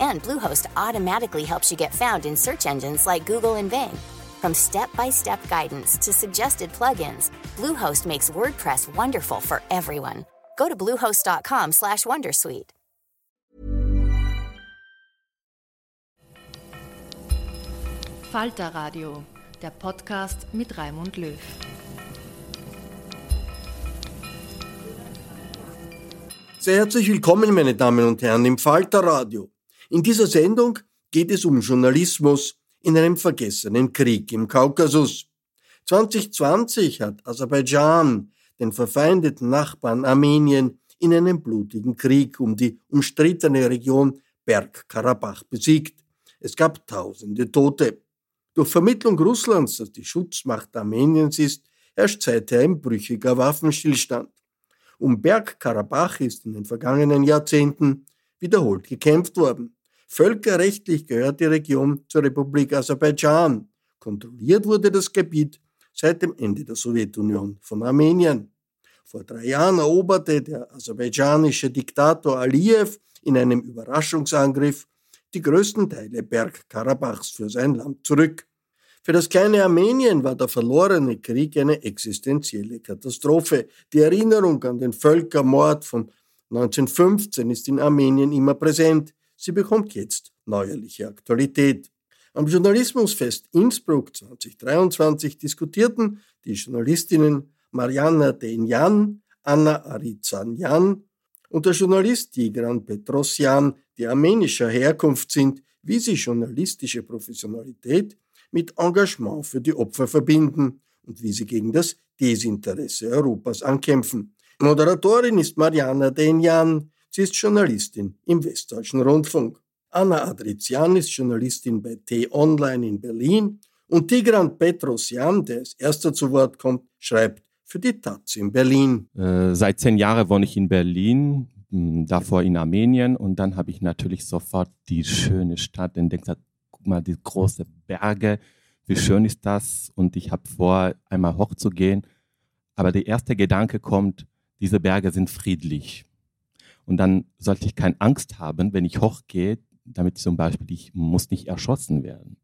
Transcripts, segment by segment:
And Bluehost automatically helps you get found in search engines like Google and Bing. From step-by-step guidance to suggested plugins, Bluehost makes WordPress wonderful for everyone. Go to bluehost.com/wondersuite. Falter Radio, der Podcast mit Raimund Löw. Sehr herzlich willkommen, meine Damen und Herren, im Falter Radio. In dieser Sendung geht es um Journalismus in einem vergessenen Krieg im Kaukasus. 2020 hat Aserbaidschan den verfeindeten Nachbarn Armenien in einem blutigen Krieg um die umstrittene Region Bergkarabach besiegt. Es gab tausende Tote. Durch Vermittlung Russlands, das die Schutzmacht Armeniens ist, herrscht seither ein brüchiger Waffenstillstand. Um Bergkarabach ist in den vergangenen Jahrzehnten wiederholt gekämpft worden. Völkerrechtlich gehört die Region zur Republik Aserbaidschan. Kontrolliert wurde das Gebiet seit dem Ende der Sowjetunion von Armenien. Vor drei Jahren eroberte der aserbaidschanische Diktator Aliyev in einem Überraschungsangriff die größten Teile Bergkarabachs für sein Land zurück. Für das kleine Armenien war der verlorene Krieg eine existenzielle Katastrophe. Die Erinnerung an den Völkermord von 1915 ist in Armenien immer präsent. Sie bekommt jetzt neuerliche Aktualität. Am Journalismusfest Innsbruck 2023 diskutierten die Journalistinnen Mariana Denjan, Anna Arizanjan und der Journalist Tigran Petrosyan, die armenischer Herkunft sind, wie sie journalistische Professionalität mit Engagement für die Opfer verbinden und wie sie gegen das Desinteresse Europas ankämpfen. Moderatorin ist Mariana Denjan, Sie ist Journalistin im Westdeutschen Rundfunk. Anna Adrizian ist Journalistin bei T-Online in Berlin und Tigran Petrosyan, der als erster zu Wort kommt, schreibt für die Taz in Berlin. Äh, seit zehn Jahren wohne ich in Berlin, davor in Armenien und dann habe ich natürlich sofort die schöne Stadt entdeckt. Guck mal, die großen Berge, wie schön ist das? Und ich habe vor, einmal hochzugehen. Aber der erste Gedanke kommt, diese Berge sind friedlich. Und dann sollte ich keine Angst haben, wenn ich hochgehe, damit zum Beispiel ich muss nicht erschossen werden.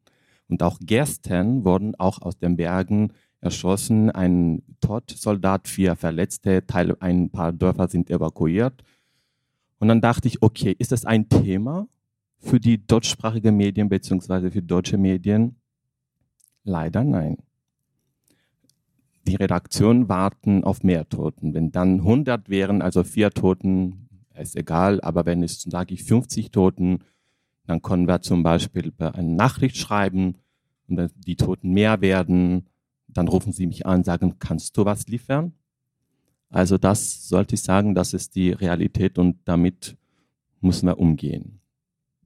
Und auch gestern wurden auch aus den Bergen erschossen, ein Todsoldat, vier Verletzte, Teil, ein paar Dörfer sind evakuiert. Und dann dachte ich, okay, ist das ein Thema für die deutschsprachigen Medien beziehungsweise für deutsche Medien? Leider nein. Die Redaktion warten auf mehr Toten. Wenn dann 100 wären, also vier Toten, ist egal, aber wenn es, sage ich, 50 Toten, dann können wir zum Beispiel eine Nachricht schreiben und wenn die Toten mehr werden, dann rufen sie mich an, sagen, kannst du was liefern? Also das sollte ich sagen, das ist die Realität und damit müssen wir umgehen.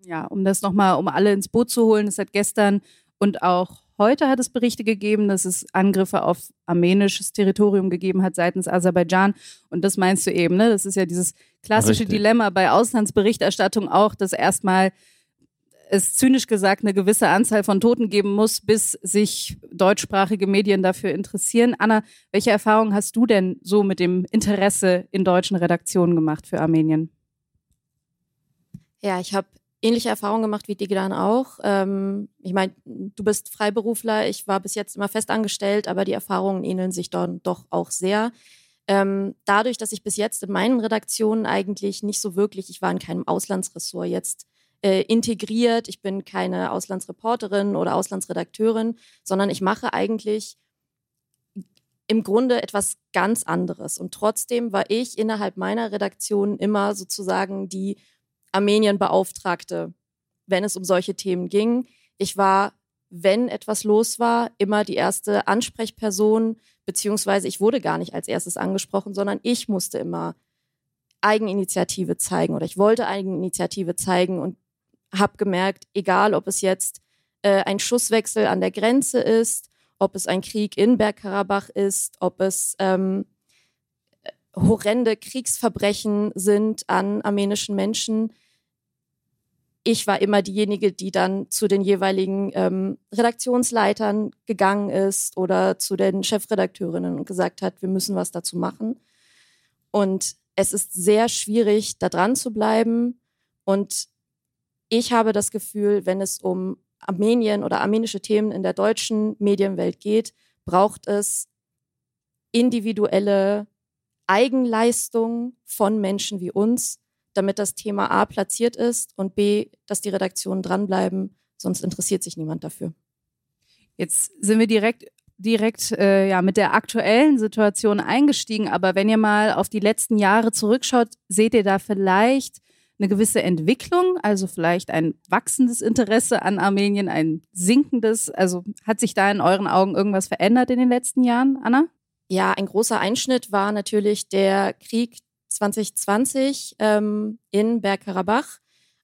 Ja, um das nochmal, um alle ins Boot zu holen, es hat gestern und auch Heute hat es Berichte gegeben, dass es Angriffe auf armenisches Territorium gegeben hat seitens Aserbaidschan. Und das meinst du eben, ne? Das ist ja dieses klassische Richtig. Dilemma bei Auslandsberichterstattung auch, dass erstmal es zynisch gesagt eine gewisse Anzahl von Toten geben muss, bis sich deutschsprachige Medien dafür interessieren. Anna, welche Erfahrungen hast du denn so mit dem Interesse in deutschen Redaktionen gemacht für Armenien? Ja, ich habe ähnliche Erfahrungen gemacht wie Digidan auch. Ähm, ich meine, du bist Freiberufler, ich war bis jetzt immer festangestellt, aber die Erfahrungen ähneln sich dann doch auch sehr. Ähm, dadurch, dass ich bis jetzt in meinen Redaktionen eigentlich nicht so wirklich, ich war in keinem Auslandsressort jetzt äh, integriert, ich bin keine Auslandsreporterin oder Auslandsredakteurin, sondern ich mache eigentlich im Grunde etwas ganz anderes. Und trotzdem war ich innerhalb meiner Redaktion immer sozusagen die Armenien beauftragte, wenn es um solche Themen ging. Ich war, wenn etwas los war, immer die erste Ansprechperson, beziehungsweise ich wurde gar nicht als erstes angesprochen, sondern ich musste immer Eigeninitiative zeigen oder ich wollte Eigeninitiative zeigen und habe gemerkt, egal ob es jetzt äh, ein Schusswechsel an der Grenze ist, ob es ein Krieg in Bergkarabach ist, ob es ähm, horrende Kriegsverbrechen sind an armenischen Menschen. Ich war immer diejenige, die dann zu den jeweiligen ähm, Redaktionsleitern gegangen ist oder zu den Chefredakteurinnen und gesagt hat, wir müssen was dazu machen. Und es ist sehr schwierig, da dran zu bleiben. Und ich habe das Gefühl, wenn es um Armenien oder armenische Themen in der deutschen Medienwelt geht, braucht es individuelle Eigenleistung von Menschen wie uns, damit das Thema A platziert ist und B, dass die Redaktionen dranbleiben, sonst interessiert sich niemand dafür. Jetzt sind wir direkt direkt äh, ja mit der aktuellen Situation eingestiegen, aber wenn ihr mal auf die letzten Jahre zurückschaut, seht ihr da vielleicht eine gewisse Entwicklung, also vielleicht ein wachsendes Interesse an Armenien, ein sinkendes, also hat sich da in euren Augen irgendwas verändert in den letzten Jahren, Anna? Ja, ein großer Einschnitt war natürlich der Krieg 2020 ähm, in Bergkarabach,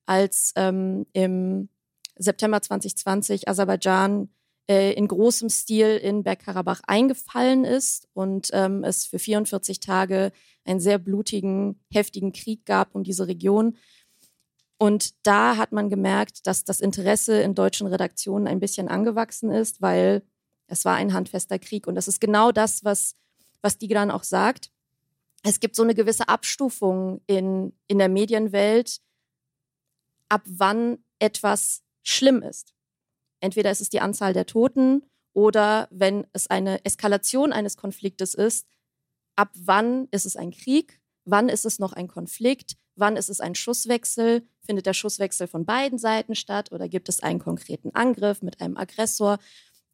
als ähm, im September 2020 Aserbaidschan äh, in großem Stil in Bergkarabach eingefallen ist und ähm, es für 44 Tage einen sehr blutigen, heftigen Krieg gab um diese Region. Und da hat man gemerkt, dass das Interesse in deutschen Redaktionen ein bisschen angewachsen ist, weil es war ein handfester Krieg. Und das ist genau das, was, was Digran auch sagt. Es gibt so eine gewisse Abstufung in, in der Medienwelt, ab wann etwas schlimm ist. Entweder ist es die Anzahl der Toten oder wenn es eine Eskalation eines Konfliktes ist, ab wann ist es ein Krieg, wann ist es noch ein Konflikt, wann ist es ein Schusswechsel, findet der Schusswechsel von beiden Seiten statt oder gibt es einen konkreten Angriff mit einem Aggressor.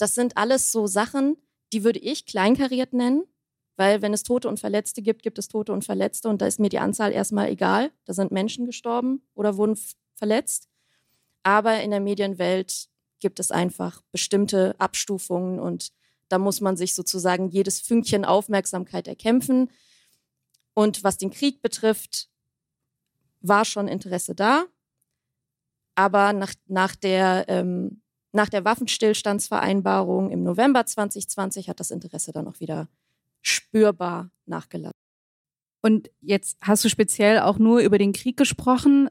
Das sind alles so Sachen, die würde ich kleinkariert nennen, weil wenn es Tote und Verletzte gibt, gibt es Tote und Verletzte und da ist mir die Anzahl erstmal egal. Da sind Menschen gestorben oder wurden verletzt. Aber in der Medienwelt gibt es einfach bestimmte Abstufungen und da muss man sich sozusagen jedes Fünkchen Aufmerksamkeit erkämpfen. Und was den Krieg betrifft, war schon Interesse da. Aber nach, nach der ähm, nach der Waffenstillstandsvereinbarung im November 2020 hat das Interesse dann auch wieder spürbar nachgelassen. Und jetzt hast du speziell auch nur über den Krieg gesprochen.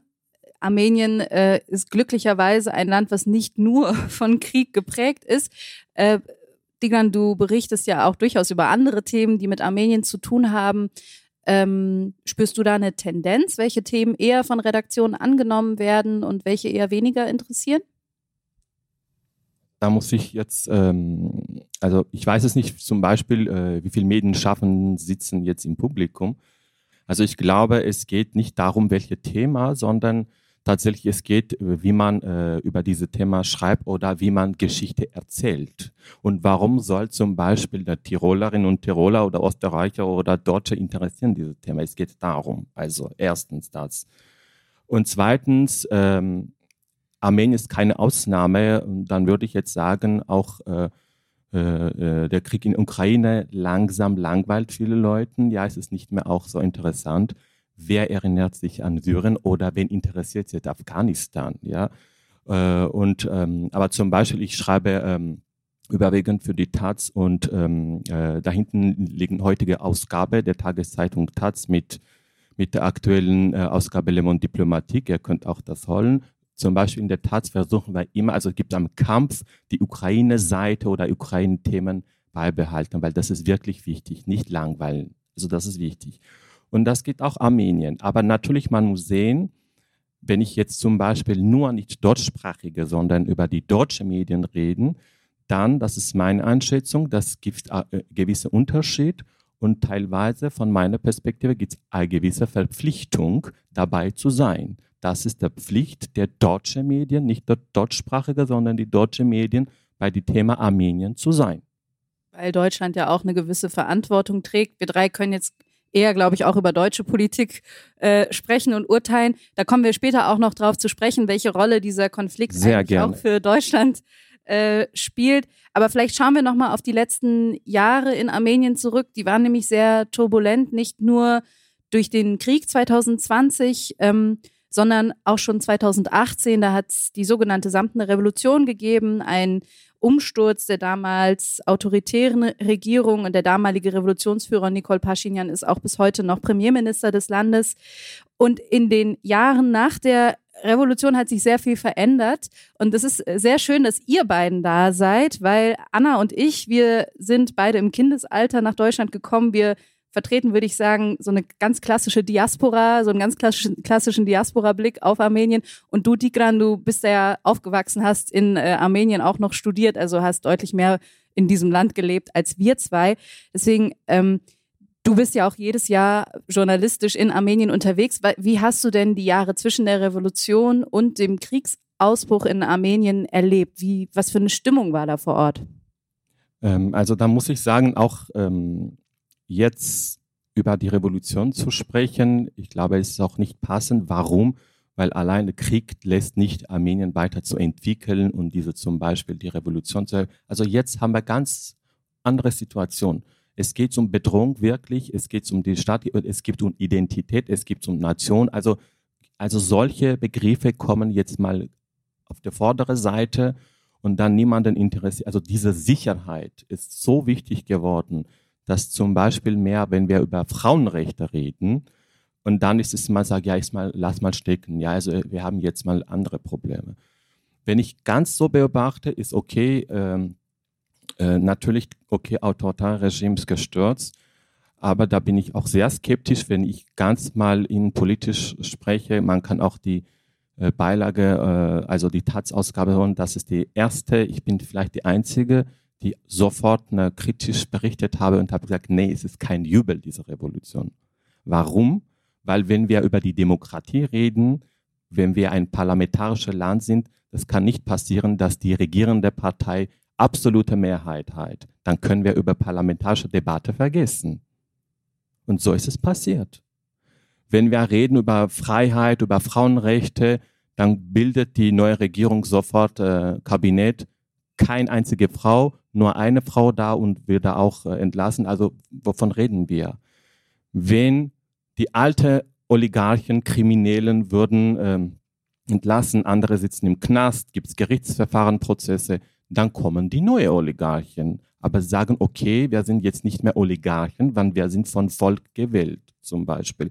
Armenien äh, ist glücklicherweise ein Land, was nicht nur von Krieg geprägt ist. Äh, Digan, du berichtest ja auch durchaus über andere Themen, die mit Armenien zu tun haben. Ähm, spürst du da eine Tendenz, welche Themen eher von Redaktionen angenommen werden und welche eher weniger interessieren? Da muss ich jetzt, ähm, also ich weiß es nicht zum Beispiel, äh, wie viele Medienschaffenden sitzen jetzt im Publikum. Also ich glaube, es geht nicht darum, welche Thema, sondern tatsächlich es geht, wie man äh, über diese Thema schreibt oder wie man Geschichte erzählt. Und warum soll zum Beispiel der Tirolerinnen und Tiroler oder Österreicher oder Deutsche interessieren dieses Thema? Es geht darum. Also erstens das. Und zweitens, ähm, Armenien ist keine Ausnahme. Dann würde ich jetzt sagen, auch äh, äh, der Krieg in Ukraine langsam langweilt viele Leute. Ja, es ist nicht mehr auch so interessant. Wer erinnert sich an Syrien oder wen interessiert sich Afghanistan? Ja, äh, und ähm, aber zum Beispiel, ich schreibe ähm, überwiegend für die Taz und ähm, äh, da hinten liegen heutige Ausgabe der Tageszeitung Taz mit mit der aktuellen äh, Ausgabe Le Monde Diplomatique. Ihr könnt auch das holen. Zum Beispiel in der Tat versuchen wir immer, also es gibt am Kampf die Ukraine-Seite oder Ukraine-Themen beibehalten, weil das ist wirklich wichtig, nicht langweilen. Also das ist wichtig. Und das geht auch Armenien. Aber natürlich, man muss sehen, wenn ich jetzt zum Beispiel nur nicht deutschsprachige, sondern über die deutschen Medien reden, dann, das ist meine Einschätzung, das gibt äh, gewisse Unterschied und teilweise von meiner Perspektive gibt es eine gewisse Verpflichtung, dabei zu sein. Das ist der Pflicht der deutschen Medien, nicht der deutschsprachige, sondern die deutschen Medien bei dem Thema Armenien zu sein. Weil Deutschland ja auch eine gewisse Verantwortung trägt. Wir drei können jetzt eher, glaube ich, auch über deutsche Politik äh, sprechen und urteilen. Da kommen wir später auch noch drauf zu sprechen, welche Rolle dieser Konflikt Sehr eigentlich gerne. auch für Deutschland äh, spielt. Aber vielleicht schauen wir noch mal auf die letzten Jahre in Armenien zurück. Die waren nämlich sehr turbulent, nicht nur durch den Krieg 2020, ähm, sondern auch schon 2018, da hat es die sogenannte Samtene Revolution gegeben, ein Umsturz der damals autoritären Regierung und der damalige Revolutionsführer Nicole Pashinyan ist auch bis heute noch Premierminister des Landes. Und in den Jahren nach der Revolution hat sich sehr viel verändert und es ist sehr schön, dass ihr beiden da seid, weil Anna und ich, wir sind beide im Kindesalter nach Deutschland gekommen. Wir vertreten, würde ich sagen, so eine ganz klassische Diaspora, so einen ganz klassischen, klassischen Diaspora-Blick auf Armenien. Und du, Tigran, du bist ja aufgewachsen, hast in äh, Armenien auch noch studiert, also hast deutlich mehr in diesem Land gelebt als wir zwei. Deswegen, ähm, du bist ja auch jedes Jahr journalistisch in Armenien unterwegs. Wie hast du denn die Jahre zwischen der Revolution und dem Kriegsausbruch in Armenien erlebt? Wie, was für eine Stimmung war da vor Ort? Ähm, also da muss ich sagen, auch ähm, jetzt über die Revolution zu sprechen, ich glaube, es ist auch nicht passend. Warum? Weil alleine Krieg lässt nicht Armenien weiter zu entwickeln und diese zum Beispiel die Revolution zu. Also jetzt haben wir ganz andere Situationen. Es geht um Bedrohung wirklich, es geht um die Stadt, es geht um Identität, es geht um Nation. Also, also solche Begriffe kommen jetzt mal auf der vorderen Seite und dann niemanden interessiert. Also diese Sicherheit ist so wichtig geworden dass zum Beispiel mehr, wenn wir über Frauenrechte reden, und dann ist es mal, sag ja, ich mal, lass mal stecken. Ja, also wir haben jetzt mal andere Probleme. Wenn ich ganz so beobachte, ist okay, ähm, äh, natürlich, okay, autoritäre Regimes gestürzt, aber da bin ich auch sehr skeptisch, wenn ich ganz mal in politisch spreche. Man kann auch die äh, Beilage, äh, also die Taz-Ausgabe hören, das ist die erste, ich bin vielleicht die einzige, die sofort ne, kritisch berichtet habe und habe gesagt, nee, es ist kein Jubel, diese Revolution. Warum? Weil wenn wir über die Demokratie reden, wenn wir ein parlamentarisches Land sind, das kann nicht passieren, dass die regierende Partei absolute Mehrheit hat. Dann können wir über parlamentarische Debatte vergessen. Und so ist es passiert. Wenn wir reden über Freiheit, über Frauenrechte, dann bildet die neue Regierung sofort äh, Kabinett, keine einzige Frau, nur eine Frau da und wird da auch äh, entlassen. Also wovon reden wir? Wenn die alte Oligarchen, Kriminellen würden ähm, entlassen, andere sitzen im Knast, gibt es Gerichtsverfahren, Prozesse, dann kommen die neuen Oligarchen. Aber sagen, okay, wir sind jetzt nicht mehr Oligarchen, weil wir sind von Volk gewählt, zum Beispiel.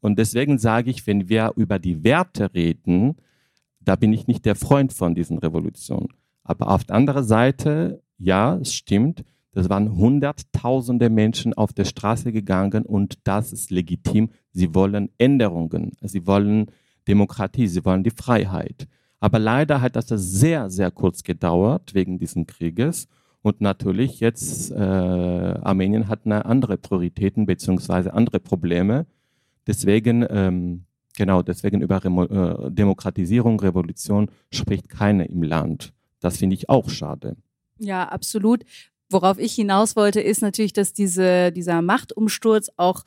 Und deswegen sage ich, wenn wir über die Werte reden, da bin ich nicht der Freund von diesen Revolutionen. Aber auf der anderen Seite ja, es stimmt. Das waren hunderttausende Menschen auf der Straße gegangen und das ist legitim. Sie wollen Änderungen, sie wollen Demokratie, sie wollen die Freiheit. Aber leider hat das sehr, sehr kurz gedauert wegen dieses Krieges. Und natürlich jetzt, äh, Armenien hat eine andere Prioritäten beziehungsweise andere Probleme. Deswegen, ähm, genau, deswegen über Remo äh, Demokratisierung, Revolution spricht keiner im Land. Das finde ich auch schade. Ja, absolut. Worauf ich hinaus wollte, ist natürlich, dass diese, dieser Machtumsturz auch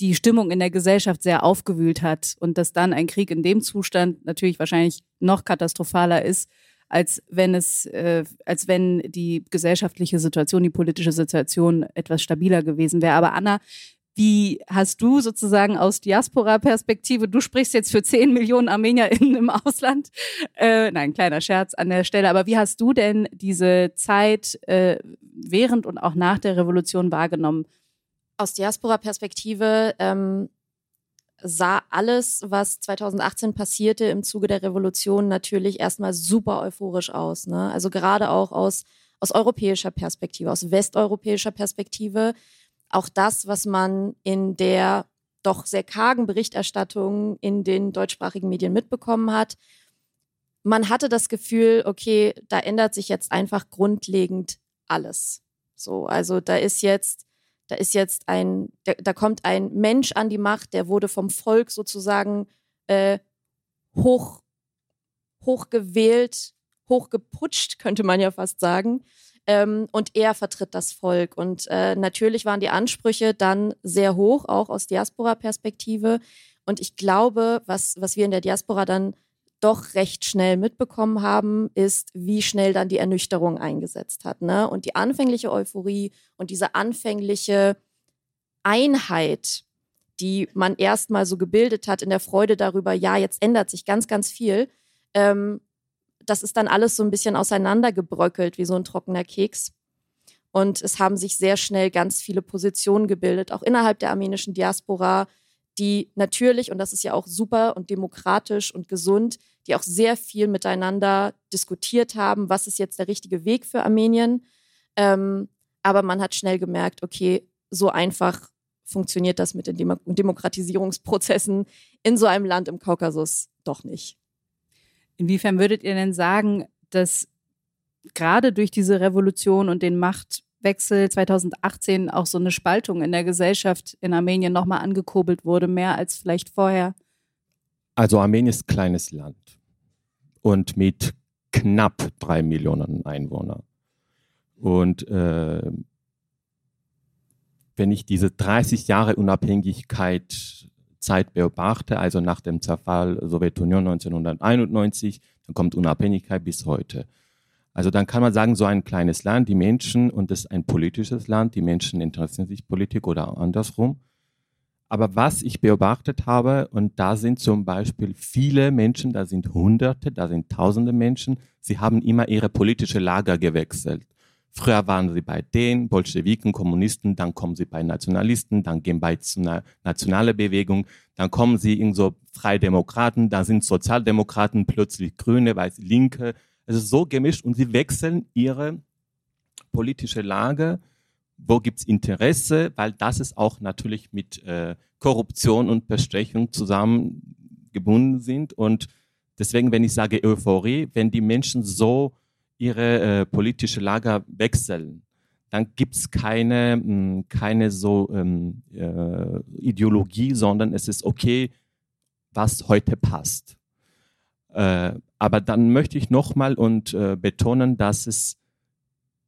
die Stimmung in der Gesellschaft sehr aufgewühlt hat und dass dann ein Krieg in dem Zustand natürlich wahrscheinlich noch katastrophaler ist, als wenn es, äh, als wenn die gesellschaftliche Situation, die politische Situation etwas stabiler gewesen wäre. Aber Anna, wie hast du sozusagen aus Diaspora-Perspektive, du sprichst jetzt für 10 Millionen ArmenierInnen im Ausland, äh, nein, kleiner Scherz an der Stelle, aber wie hast du denn diese Zeit äh, während und auch nach der Revolution wahrgenommen? Aus Diaspora-Perspektive ähm, sah alles, was 2018 passierte im Zuge der Revolution, natürlich erstmal super euphorisch aus. Ne? Also gerade auch aus, aus europäischer Perspektive, aus westeuropäischer Perspektive auch das, was man in der doch sehr kargen Berichterstattung in den deutschsprachigen Medien mitbekommen hat. Man hatte das Gefühl, okay, da ändert sich jetzt einfach grundlegend alles. So, also da ist jetzt, da ist jetzt ein, da, da kommt ein Mensch an die Macht, der wurde vom Volk sozusagen äh, hoch, hochgewählt, hochgeputscht, könnte man ja fast sagen. Ähm, und er vertritt das Volk. Und äh, natürlich waren die Ansprüche dann sehr hoch, auch aus Diaspora-Perspektive. Und ich glaube, was, was wir in der Diaspora dann doch recht schnell mitbekommen haben, ist, wie schnell dann die Ernüchterung eingesetzt hat. Ne? Und die anfängliche Euphorie und diese anfängliche Einheit, die man erstmal so gebildet hat in der Freude darüber, ja, jetzt ändert sich ganz, ganz viel. Ähm, das ist dann alles so ein bisschen auseinandergebröckelt wie so ein trockener Keks. Und es haben sich sehr schnell ganz viele Positionen gebildet, auch innerhalb der armenischen Diaspora, die natürlich, und das ist ja auch super und demokratisch und gesund, die auch sehr viel miteinander diskutiert haben, was ist jetzt der richtige Weg für Armenien. Ähm, aber man hat schnell gemerkt, okay, so einfach funktioniert das mit den Demo Demokratisierungsprozessen in so einem Land im Kaukasus doch nicht. Inwiefern würdet ihr denn sagen, dass gerade durch diese Revolution und den Machtwechsel 2018 auch so eine Spaltung in der Gesellschaft in Armenien nochmal angekurbelt wurde, mehr als vielleicht vorher? Also Armenien ist ein kleines Land und mit knapp drei Millionen Einwohnern. Und äh, wenn ich diese 30 Jahre Unabhängigkeit Zeit beobachte, also nach dem Zerfall Sowjetunion 1991, dann kommt Unabhängigkeit bis heute. Also dann kann man sagen, so ein kleines Land, die Menschen, und das ist ein politisches Land, die Menschen interessieren sich Politik oder andersrum. Aber was ich beobachtet habe, und da sind zum Beispiel viele Menschen, da sind Hunderte, da sind Tausende Menschen, sie haben immer ihre politische Lager gewechselt. Früher waren sie bei den Bolschewiken, Kommunisten, dann kommen sie bei Nationalisten, dann gehen bei einer nationale Bewegung, dann kommen sie in so Freie Demokraten, dann sind Sozialdemokraten plötzlich Grüne, Weiß, Linke. Es ist so gemischt und sie wechseln ihre politische Lage. Wo gibt's Interesse? Weil das ist auch natürlich mit äh, Korruption und Bestechung zusammengebunden sind. Und deswegen, wenn ich sage Euphorie, wenn die Menschen so ihre äh, politische Lager wechseln, dann gibt es keine, mh, hm, keine so ähm, äh, Ideologie, sondern es ist okay, was heute passt. Äh, aber dann möchte ich nochmal und äh, betonen, dass es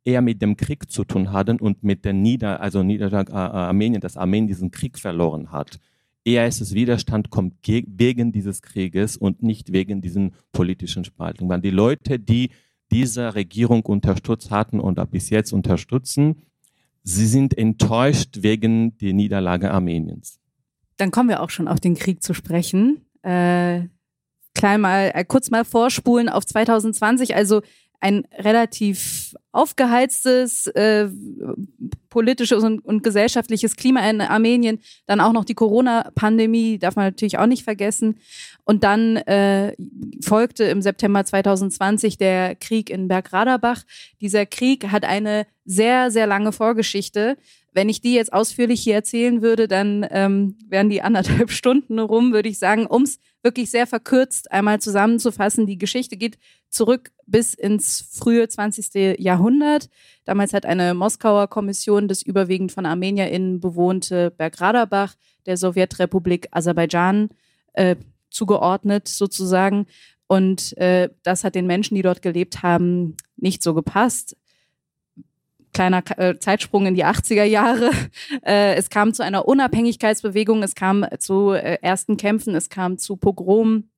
eher mit dem Krieg zu tun hat und mit der Nieder, also Niederschlag Armenien, dass Armenien diesen Krieg verloren hat. Eher ist es Widerstand kommt wegen dieses Krieges und nicht wegen diesen politischen Spaltungen. Weil die Leute, die diese Regierung unterstützt hatten und bis jetzt unterstützen. Sie sind enttäuscht wegen der Niederlage Armeniens. Dann kommen wir auch schon auf den Krieg zu sprechen. Äh, klein mal, äh, kurz mal vorspulen auf 2020. Also ein relativ aufgeheiztes äh, politisches und, und, gesellschaftliches Klima in Armenien, dann auch noch die Corona-Pandemie, darf man natürlich auch nicht vergessen. Und dann äh, folgte im September 2020 der Krieg in Bergradabach. Dieser Krieg hat eine sehr, sehr lange Vorgeschichte. Wenn ich die jetzt ausführlich hier erzählen würde, dann ähm, wären die anderthalb Stunden rum, würde ich sagen, ums wirklich sehr verkürzt einmal zusammenzufassen. Die Geschichte geht zurück bis ins frühe 20. Jahrhundert. Damals hat eine Moskauer Kommission das überwiegend von ArmenierInnen bewohnte Bergradabach der Sowjetrepublik Aserbaidschan äh, zugeordnet, sozusagen. Und äh, das hat den Menschen, die dort gelebt haben, nicht so gepasst. Kleiner äh, Zeitsprung in die 80er Jahre. Äh, es kam zu einer Unabhängigkeitsbewegung, es kam zu äh, ersten Kämpfen, es kam zu Pogromen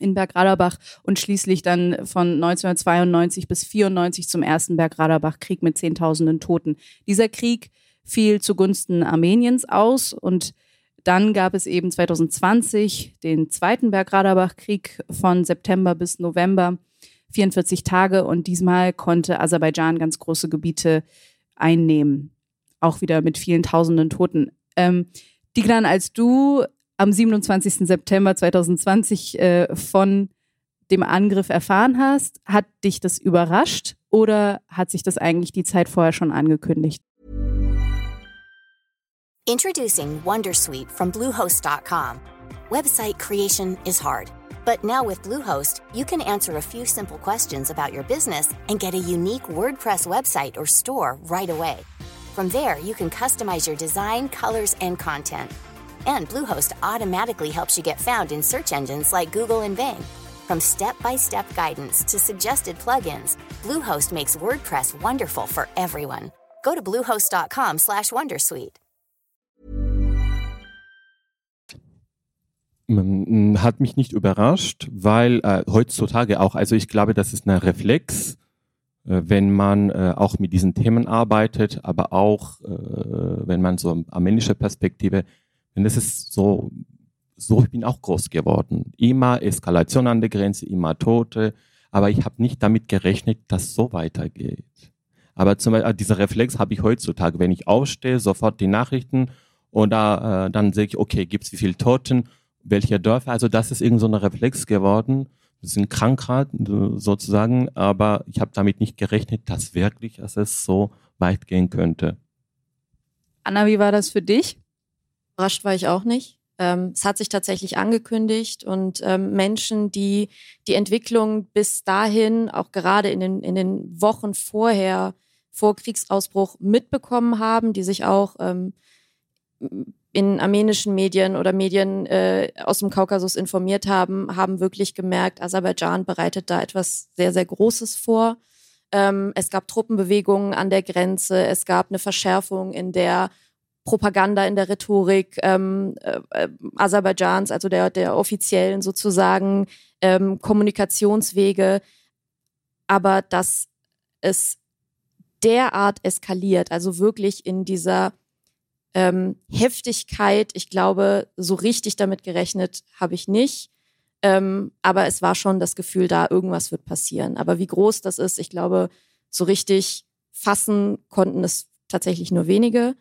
in Bergradabach und schließlich dann von 1992 bis 94 zum ersten Bergradabach-Krieg mit Zehntausenden Toten. Dieser Krieg fiel zugunsten Armeniens aus und dann gab es eben 2020 den zweiten Bergradabach-Krieg von September bis November, 44 Tage und diesmal konnte Aserbaidschan ganz große Gebiete einnehmen, auch wieder mit vielen Tausenden Toten. Ähm, Diglan, als du am 27. September 2020 äh, von dem Angriff erfahren hast. Hat dich das überrascht oder hat sich das eigentlich die Zeit vorher schon angekündigt? Introducing Wondersuite from Bluehost.com. Website creation is hard, but now with Bluehost, you can answer a few simple questions about your business and get a unique WordPress website or store right away. From there, you can customize your design, colors, and content And Bluehost automatically helps you get found in search engines like Google and Bing. From step-by-step guidance to suggested plugins, Bluehost makes WordPress wonderful for everyone. Go to bluehost.com/wondersuite. Hat mich nicht überrascht, weil äh, heutzutage auch, also ich glaube, das ist ein Reflex, äh, wenn man äh, auch mit diesen Themen arbeitet, aber auch, äh, wenn man so eine armenische Perspektive Und es ist so, so ich bin auch groß geworden. Immer Eskalation an der Grenze, immer Tote, aber ich habe nicht damit gerechnet, dass so weitergeht. Aber zum Beispiel, dieser Reflex habe ich heutzutage, wenn ich aufstehe, sofort die Nachrichten oder äh, dann sehe ich, okay, gibt es wie viele Toten, welche Dörfer, also das ist irgend so ein Reflex geworden, das ist ein Krankheit sozusagen, aber ich habe damit nicht gerechnet, dass wirklich dass es so weit gehen könnte. Anna, wie war das für dich? Überrascht war ich auch nicht. Ähm, es hat sich tatsächlich angekündigt und ähm, Menschen, die die Entwicklung bis dahin, auch gerade in den, in den Wochen vorher, vor Kriegsausbruch mitbekommen haben, die sich auch ähm, in armenischen Medien oder Medien äh, aus dem Kaukasus informiert haben, haben wirklich gemerkt, Aserbaidschan bereitet da etwas sehr, sehr Großes vor. Ähm, es gab Truppenbewegungen an der Grenze, es gab eine Verschärfung in der Propaganda, in der Rhetorik ähm, äh, Aserbaidschans, also der, der offiziellen sozusagen ähm, Kommunikationswege. Aber dass es derart eskaliert, also wirklich in dieser ähm, Heftigkeit, ich glaube, so richtig damit gerechnet habe ich nicht. Ähm, aber es war schon das Gefühl da, irgendwas wird passieren. Aber wie groß das ist, ich glaube, so richtig fassen konnten es tatsächlich nur wenige.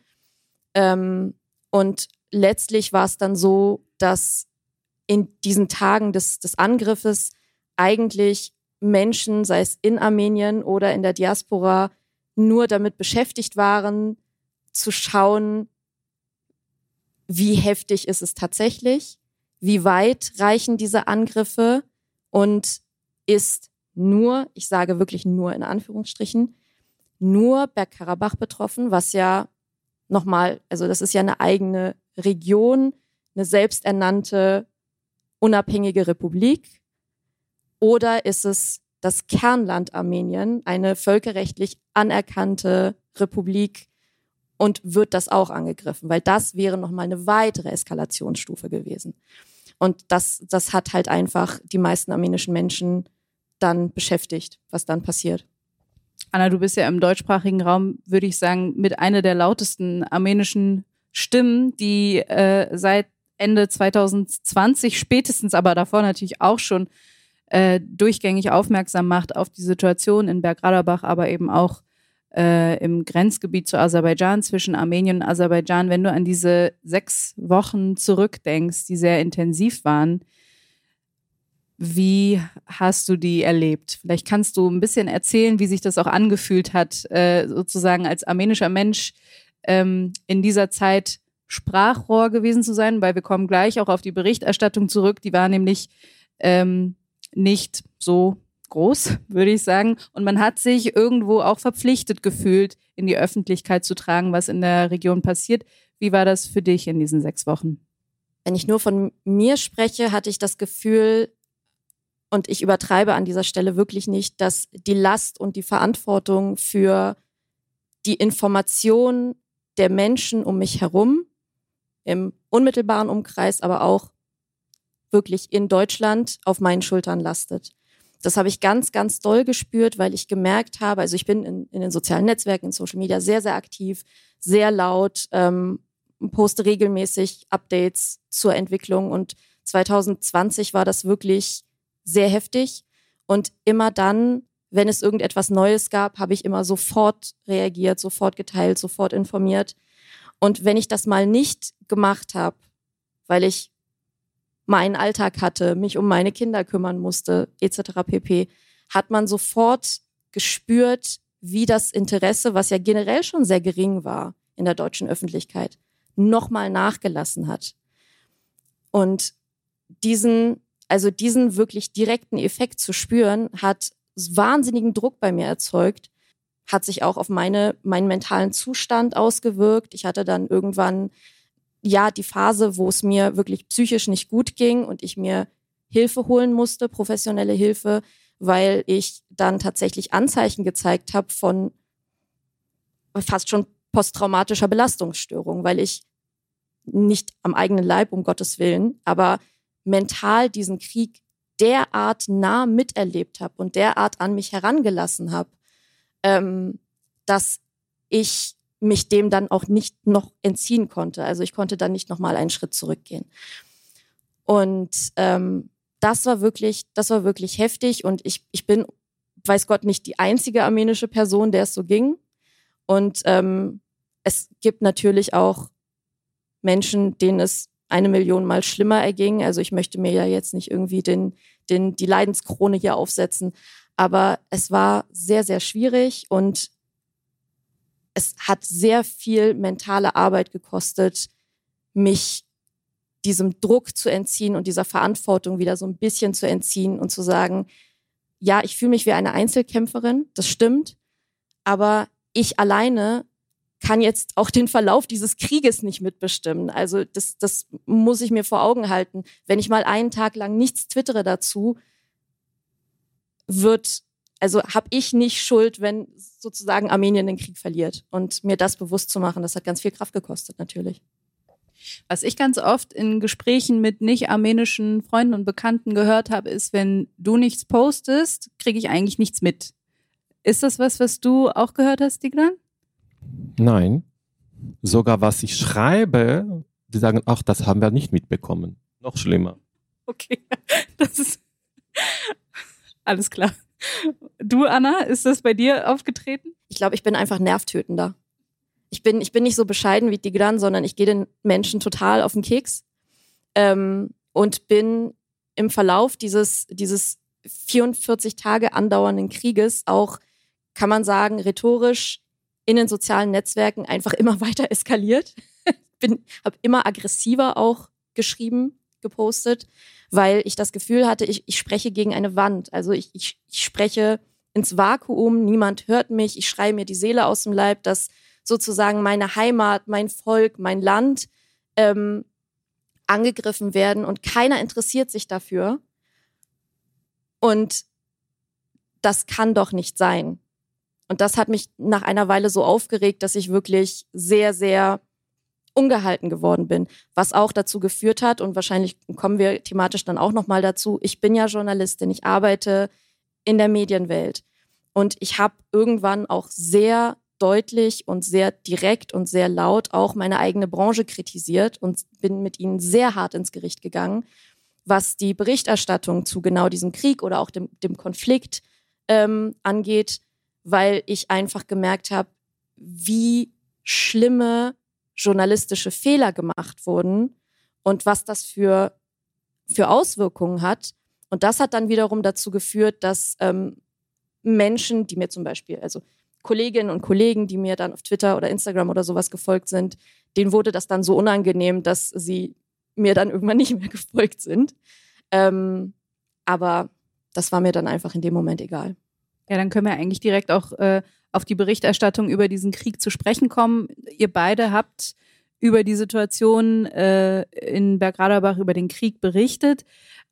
Ähm, und letztlich war es dann so, dass in diesen Tagen des, des Angriffes eigentlich Menschen, sei es in Armenien oder in der Diaspora, nur damit beschäftigt waren, zu schauen, wie heftig ist es tatsächlich, wie weit reichen diese Angriffe und ist nur, ich sage wirklich nur in Anführungsstrichen, nur Bergkarabach betroffen, was ja nochmal, also das ist ja eine eigene Region, eine selbsternannte unabhängige Republik. Oder ist es das Kernland Armenien, eine völkerrechtlich anerkannte Republik und wird das auch angegriffen, weil das wäre nochmal eine weitere Eskalationsstufe gewesen. Und das, das hat halt einfach die meisten armenischen Menschen dann beschäftigt, was dann passiert. Anna, du bist ja im deutschsprachigen Raum, würde ich sagen, mit einer der lautesten armenischen Stimmen, die äh, seit Ende 2020 spätestens, aber davor natürlich auch schon äh, durchgängig aufmerksam macht auf die Situation in Bergradabach, aber eben auch äh, im Grenzgebiet zu Aserbaidschan, zwischen Armenien und Aserbaidschan. Wenn du an diese sechs Wochen zurückdenkst, die sehr intensiv waren, wie hast du die erlebt? Vielleicht kannst du ein bisschen erzählen, wie sich das auch angefühlt hat, äh, sozusagen als armenischer Mensch ähm, in dieser Zeit Sprachrohr gewesen zu sein, weil wir kommen gleich auch auf die Berichterstattung zurück. Die war nämlich ähm, nicht so groß, würde ich sagen. Und man hat sich irgendwo auch verpflichtet gefühlt, in die Öffentlichkeit zu tragen, was in der Region passiert. Wie war das für dich in diesen sechs Wochen? Wenn ich nur von mir spreche, hatte ich das Gefühl, und ich übertreibe an dieser Stelle wirklich nicht, dass die Last und die Verantwortung für die Information der Menschen um mich herum, im unmittelbaren Umkreis, aber auch wirklich in Deutschland auf meinen Schultern lastet. Das habe ich ganz, ganz doll gespürt, weil ich gemerkt habe, also ich bin in, in den sozialen Netzwerken, in Social Media sehr, sehr aktiv, sehr laut, ähm, poste regelmäßig Updates zur Entwicklung und 2020 war das wirklich sehr heftig. Und immer dann, wenn es irgendetwas Neues gab, habe ich immer sofort reagiert, sofort geteilt, sofort informiert. Und wenn ich das mal nicht gemacht habe, weil ich meinen Alltag hatte, mich um meine Kinder kümmern musste, etc. pp, hat man sofort gespürt, wie das Interesse, was ja generell schon sehr gering war in der deutschen Öffentlichkeit, nochmal nachgelassen hat. Und diesen also diesen wirklich direkten Effekt zu spüren, hat wahnsinnigen Druck bei mir erzeugt, hat sich auch auf meine, meinen mentalen Zustand ausgewirkt. Ich hatte dann irgendwann ja die Phase, wo es mir wirklich psychisch nicht gut ging und ich mir Hilfe holen musste, professionelle Hilfe, weil ich dann tatsächlich Anzeichen gezeigt habe von fast schon posttraumatischer Belastungsstörung, weil ich nicht am eigenen Leib, um Gottes Willen, aber mental diesen Krieg derart nah miterlebt habe und derart an mich herangelassen habe, ähm, dass ich mich dem dann auch nicht noch entziehen konnte. Also ich konnte dann nicht noch mal einen Schritt zurückgehen. Und ähm, das war wirklich, das war wirklich heftig. Und ich, ich bin, weiß Gott, nicht die einzige armenische Person, der es so ging. Und ähm, es gibt natürlich auch Menschen, denen es eine Million Mal schlimmer erging. Also ich möchte mir ja jetzt nicht irgendwie den, den, die Leidenskrone hier aufsetzen. Aber es war sehr, sehr schwierig und es hat sehr viel mentale Arbeit gekostet, mich diesem Druck zu entziehen und dieser Verantwortung wieder so ein bisschen zu entziehen und zu sagen, ja, ich fühle mich wie eine Einzelkämpferin, das stimmt, aber ich alleine kann jetzt auch den Verlauf dieses Krieges nicht mitbestimmen. Also das, das muss ich mir vor Augen halten. Wenn ich mal einen Tag lang nichts twittere dazu, wird also habe ich nicht Schuld, wenn sozusagen Armenien den Krieg verliert. Und mir das bewusst zu machen, das hat ganz viel Kraft gekostet, natürlich. Was ich ganz oft in Gesprächen mit nicht armenischen Freunden und Bekannten gehört habe, ist, wenn du nichts postest, kriege ich eigentlich nichts mit. Ist das was, was du auch gehört hast, Digran? Nein. Sogar was ich schreibe, die sagen, ach, das haben wir nicht mitbekommen. Noch schlimmer. Okay, das ist alles klar. Du, Anna, ist das bei dir aufgetreten? Ich glaube, ich bin einfach nervtötender. Ich bin, ich bin nicht so bescheiden wie Tigran, sondern ich gehe den Menschen total auf den Keks ähm, und bin im Verlauf dieses, dieses 44 Tage andauernden Krieges auch, kann man sagen, rhetorisch in den sozialen Netzwerken einfach immer weiter eskaliert. bin, habe immer aggressiver auch geschrieben, gepostet weil ich das Gefühl hatte, ich, ich spreche gegen eine Wand. Also ich, ich, ich spreche ins Vakuum, niemand hört mich, ich schreie mir die Seele aus dem Leib, dass sozusagen meine Heimat, mein Volk, mein Land ähm, angegriffen werden und keiner interessiert sich dafür. Und das kann doch nicht sein. Und das hat mich nach einer Weile so aufgeregt, dass ich wirklich sehr, sehr ungehalten geworden bin, was auch dazu geführt hat und wahrscheinlich kommen wir thematisch dann auch noch mal dazu. Ich bin ja Journalistin, ich arbeite in der Medienwelt und ich habe irgendwann auch sehr deutlich und sehr direkt und sehr laut auch meine eigene Branche kritisiert und bin mit ihnen sehr hart ins Gericht gegangen, was die Berichterstattung zu genau diesem Krieg oder auch dem, dem Konflikt ähm, angeht, weil ich einfach gemerkt habe, wie schlimme journalistische Fehler gemacht wurden und was das für, für Auswirkungen hat. Und das hat dann wiederum dazu geführt, dass ähm, Menschen, die mir zum Beispiel, also Kolleginnen und Kollegen, die mir dann auf Twitter oder Instagram oder sowas gefolgt sind, denen wurde das dann so unangenehm, dass sie mir dann irgendwann nicht mehr gefolgt sind. Ähm, aber das war mir dann einfach in dem Moment egal. Ja, dann können wir eigentlich direkt auch äh, auf die Berichterstattung über diesen Krieg zu sprechen kommen. Ihr beide habt über die Situation äh, in Bergradabach, über den Krieg berichtet,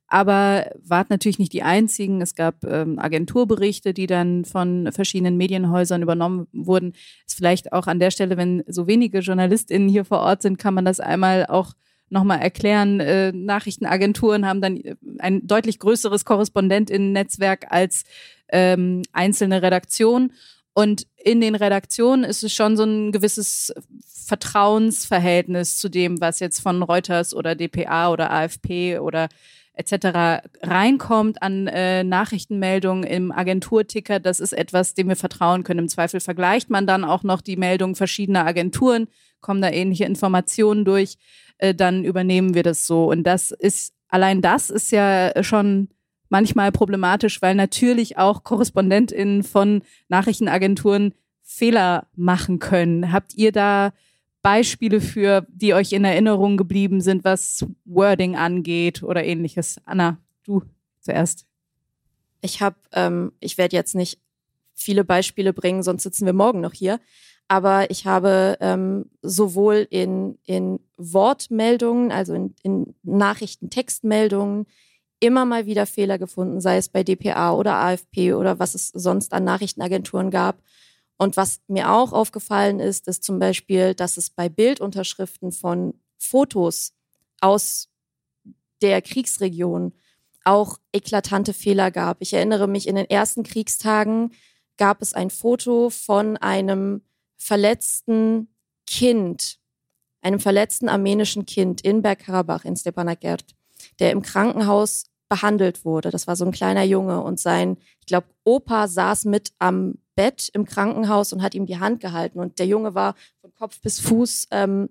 aber wart natürlich nicht die einzigen. Es gab ähm, Agenturberichte, die dann von verschiedenen Medienhäusern übernommen wurden. Ist vielleicht auch an der Stelle, wenn so wenige JournalistInnen hier vor Ort sind, kann man das einmal auch nochmal erklären. Äh, Nachrichtenagenturen haben dann ein deutlich größeres KorrespondentInnen-Netzwerk als ähm, einzelne Redaktionen. Und in den Redaktionen ist es schon so ein gewisses Vertrauensverhältnis zu dem, was jetzt von Reuters oder dpa oder AFP oder etc. reinkommt an äh, Nachrichtenmeldungen im Agenturticker. Das ist etwas, dem wir vertrauen können. Im Zweifel vergleicht man dann auch noch die Meldungen verschiedener Agenturen, kommen da ähnliche Informationen durch, äh, dann übernehmen wir das so. Und das ist, allein das ist ja schon manchmal problematisch, weil natürlich auch KorrespondentInnen von Nachrichtenagenturen Fehler machen können. Habt ihr da Beispiele für, die euch in Erinnerung geblieben sind, was Wording angeht oder ähnliches? Anna, du zuerst. Ich habe, ähm, ich werde jetzt nicht viele Beispiele bringen, sonst sitzen wir morgen noch hier. Aber ich habe ähm, sowohl in, in Wortmeldungen, also in, in Nachrichtentextmeldungen, immer mal wieder Fehler gefunden, sei es bei DPA oder AFP oder was es sonst an Nachrichtenagenturen gab. Und was mir auch aufgefallen ist, ist zum Beispiel, dass es bei Bildunterschriften von Fotos aus der Kriegsregion auch eklatante Fehler gab. Ich erinnere mich, in den ersten Kriegstagen gab es ein Foto von einem verletzten Kind, einem verletzten armenischen Kind in Bergkarabach in Stepanakert, der im Krankenhaus behandelt wurde. Das war so ein kleiner Junge und sein, ich glaube, Opa saß mit am Bett im Krankenhaus und hat ihm die Hand gehalten und der Junge war von Kopf bis Fuß ähm,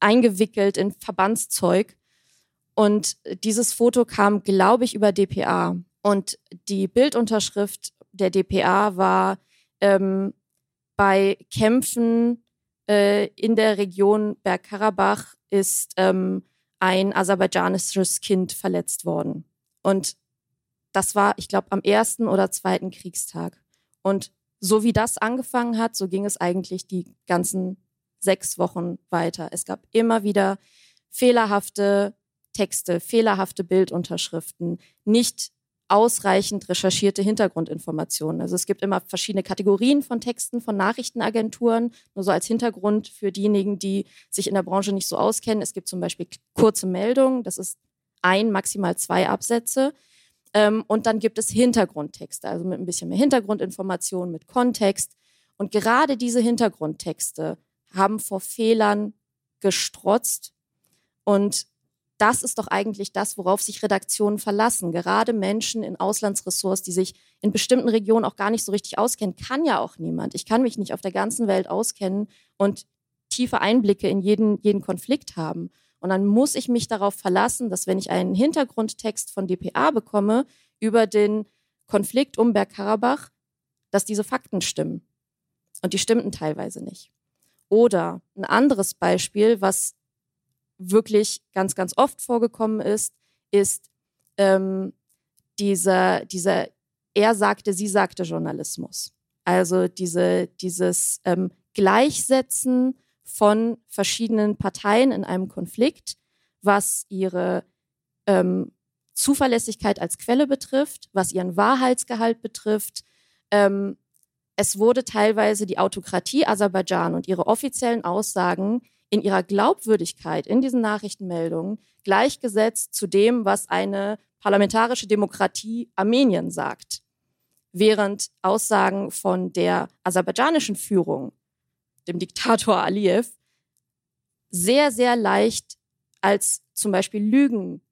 eingewickelt in Verbandszeug. Und dieses Foto kam, glaube ich, über DPA. Und die Bildunterschrift der DPA war ähm, bei Kämpfen äh, in der Region Bergkarabach ist ähm, ein aserbaidschanisches Kind verletzt worden. Und das war, ich glaube, am ersten oder zweiten Kriegstag. Und so wie das angefangen hat, so ging es eigentlich die ganzen sechs Wochen weiter. Es gab immer wieder fehlerhafte Texte, fehlerhafte Bildunterschriften, nicht ausreichend recherchierte Hintergrundinformationen. Also es gibt immer verschiedene Kategorien von Texten von Nachrichtenagenturen, nur so als Hintergrund für diejenigen, die sich in der Branche nicht so auskennen. Es gibt zum Beispiel kurze Meldungen, das ist ein, maximal zwei Absätze. Ähm, und dann gibt es Hintergrundtexte, also mit ein bisschen mehr Hintergrundinformationen, mit Kontext. Und gerade diese Hintergrundtexte haben vor Fehlern gestrotzt. Und das ist doch eigentlich das, worauf sich Redaktionen verlassen. Gerade Menschen in Auslandsressorts, die sich in bestimmten Regionen auch gar nicht so richtig auskennen, kann ja auch niemand. Ich kann mich nicht auf der ganzen Welt auskennen und tiefe Einblicke in jeden, jeden Konflikt haben. Und dann muss ich mich darauf verlassen, dass wenn ich einen Hintergrundtext von DPA bekomme über den Konflikt um Bergkarabach, dass diese Fakten stimmen. Und die stimmten teilweise nicht. Oder ein anderes Beispiel, was wirklich ganz, ganz oft vorgekommen ist, ist ähm, dieser, dieser er sagte, sie sagte Journalismus. Also diese, dieses ähm, Gleichsetzen von verschiedenen Parteien in einem Konflikt, was ihre ähm, Zuverlässigkeit als Quelle betrifft, was ihren Wahrheitsgehalt betrifft. Ähm, es wurde teilweise die Autokratie Aserbaidschan und ihre offiziellen Aussagen in ihrer Glaubwürdigkeit in diesen Nachrichtenmeldungen gleichgesetzt zu dem, was eine parlamentarische Demokratie Armenien sagt. Während Aussagen von der aserbaidschanischen Führung, dem Diktator Aliyev, sehr, sehr leicht als zum Beispiel Lügen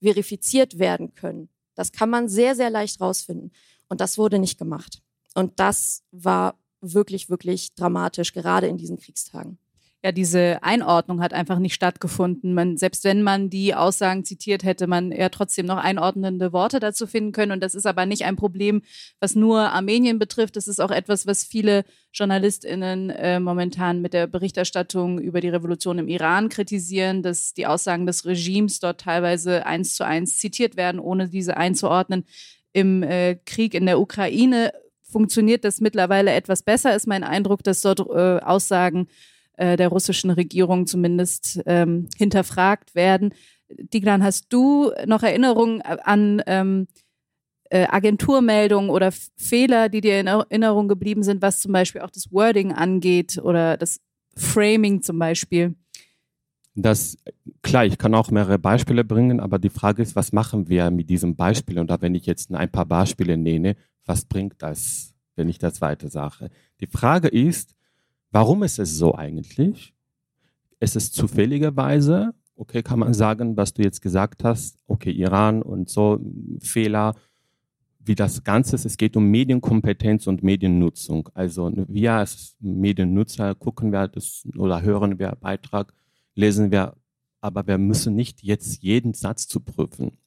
verifiziert werden können. Das kann man sehr, sehr leicht rausfinden. Und das wurde nicht gemacht. Und das war wirklich, wirklich dramatisch, gerade in diesen Kriegstagen ja, diese Einordnung hat einfach nicht stattgefunden. Man, selbst wenn man die Aussagen zitiert, hätte man ja trotzdem noch einordnende Worte dazu finden können. Und das ist aber nicht ein Problem, was nur Armenien betrifft. Das ist auch etwas, was viele JournalistInnen äh, momentan mit der Berichterstattung über die Revolution im Iran kritisieren, dass die Aussagen des Regimes dort teilweise eins zu eins zitiert werden, ohne diese einzuordnen. Im äh, Krieg in der Ukraine funktioniert das mittlerweile etwas besser, ist mein Eindruck, dass dort äh, Aussagen äh, der russischen Regierung zumindest ähm, hinterfragt werden. Diglan, hast du noch Erinnerungen an ähm, äh, Agenturmeldungen oder Fehler, die dir in Erinnerung geblieben sind, was zum Beispiel auch das Wording angeht oder das Framing zum Beispiel? Das, klar, ich kann auch mehrere Beispiele bringen, aber die Frage ist, was machen wir mit diesem Beispiel? Und da, wenn ich jetzt ein paar Beispiele nenne, was bringt das, wenn ich das weiter sage? Die Frage ist, Warum ist es so eigentlich? Es ist zufälligerweise, okay, kann man sagen, was du jetzt gesagt hast, okay, Iran und so, Fehler, wie das Ganze ist. Es geht um Medienkompetenz und Mediennutzung. Also wir als Mediennutzer gucken wir das oder hören wir Beitrag, lesen wir, aber wir müssen nicht jetzt jeden Satz zu prüfen.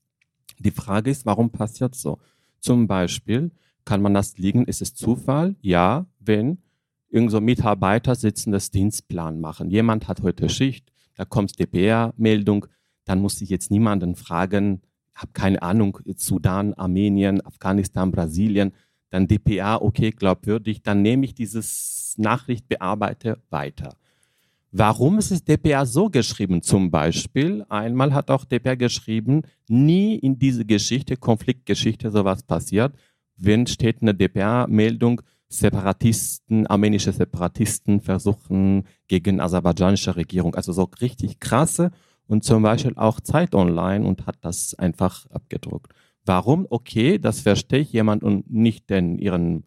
Die Frage ist, warum passiert so? Zum Beispiel, kann man das liegen, ist es Zufall? Ja, wenn irgend so Mitarbeiter sitzen, das Dienstplan machen. Jemand hat heute Schicht, da kommt DPR-Meldung, dann muss ich jetzt niemanden fragen, habe keine Ahnung, Sudan, Armenien, Afghanistan, Brasilien, dann DPA, okay, glaubwürdig, dann nehme ich dieses Nachricht, bearbeite weiter. Warum ist es DPA so geschrieben? Zum Beispiel, einmal hat auch DPA geschrieben, nie in diese Geschichte, Konfliktgeschichte, sowas passiert. Wenn steht eine DPA-Meldung, Separatisten, armenische Separatisten versuchen gegen aserbaidschanische Regierung. Also so richtig krasse und zum Beispiel auch Zeit Online und hat das einfach abgedruckt. Warum? Okay, das verstehe ich jemand und nicht den ihren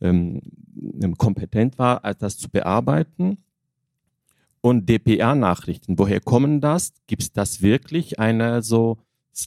ähm, kompetent war, das zu bearbeiten. Und DPR-Nachrichten, woher kommen das? Gibt es das wirklich eine so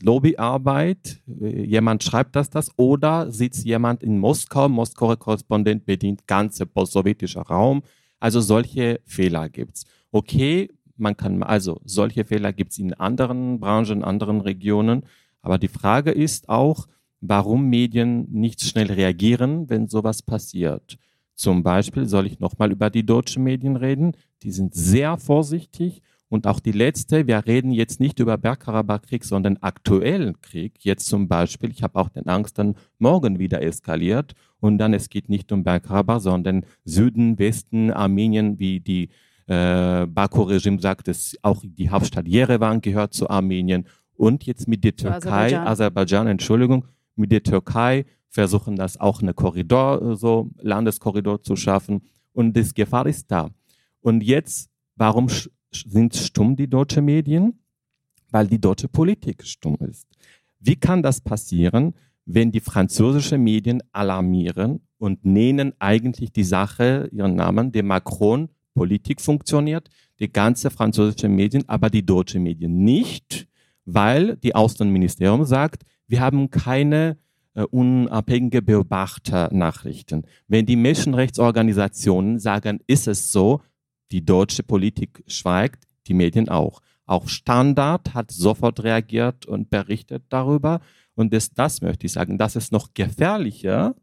Lobbyarbeit? Jemand schreibt das das? Oder sitzt jemand in Moskau? Moskauer Korrespondent bedient ganze postsowjetischer Raum. Also solche Fehler gibt's. Okay, man kann, also solche Fehler gibt's in anderen Branchen, anderen Regionen. Aber die Frage ist auch, warum Medien nicht schnell reagieren, wenn sowas passiert. Zum Beispiel soll ich nochmal über die deutschen Medien reden. Die sind sehr vorsichtig. Und auch die letzte, wir reden jetzt nicht über Bergkarabach-Krieg, sondern aktuellen Krieg. Jetzt zum Beispiel, ich habe auch den Angst, dann morgen wieder eskaliert. Und dann, es geht nicht um Bergkarabach, sondern Süden, Westen, Armenien, wie die äh, Baku-Regime sagt, es auch die Hauptstadt Jerewan gehört zu Armenien. Und jetzt mit der Türkei, Aserbaidschan. Aserbaidschan, Entschuldigung, mit der Türkei versuchen das auch eine Korridor, äh, so Landeskorridor zu schaffen. Und das Gefahr ist da. Und jetzt, warum sind stumm die deutschen Medien? Weil die deutsche Politik stumm ist. Wie kann das passieren, wenn die französischen Medien alarmieren und nennen eigentlich die Sache ihren Namen, der Macron Politik funktioniert, die ganze französische Medien, aber die deutschen Medien nicht, weil die Außenministerium sagt, wir haben keine äh, unabhängige Beobachternachrichten. Wenn die Menschenrechtsorganisationen sagen, ist es so, die deutsche Politik schweigt, die Medien auch. Auch Standard hat sofort reagiert und berichtet darüber. Und das, das möchte ich sagen, das ist noch gefährlicher,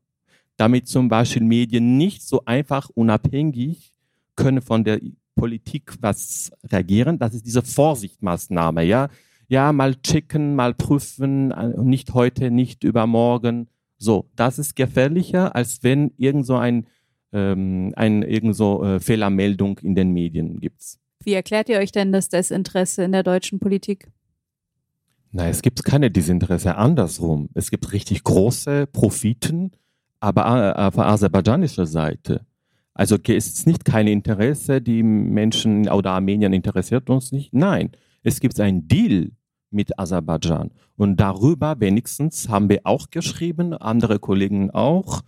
damit zum Beispiel Medien nicht so einfach unabhängig können von der Politik was reagieren. Das ist diese Vorsichtsmaßnahme, ja ja, mal checken, mal prüfen, äh, nicht heute, nicht übermorgen. So, das ist gefährlicher, als wenn irgend so ein, ähm, ein irgend so äh, Fehlermeldung in den Medien gibt. Wie erklärt ihr euch denn das Desinteresse in der deutschen Politik? Na, es gibt keine Desinteresse, andersrum. Es gibt richtig große Profiten, aber äh, auf der aserbaidschanischen Seite. Also es ist nicht kein Interesse, die Menschen oder Armenien interessiert uns nicht. Nein, es gibt einen Deal mit Aserbaidschan. Und darüber wenigstens haben wir auch geschrieben, andere Kollegen auch.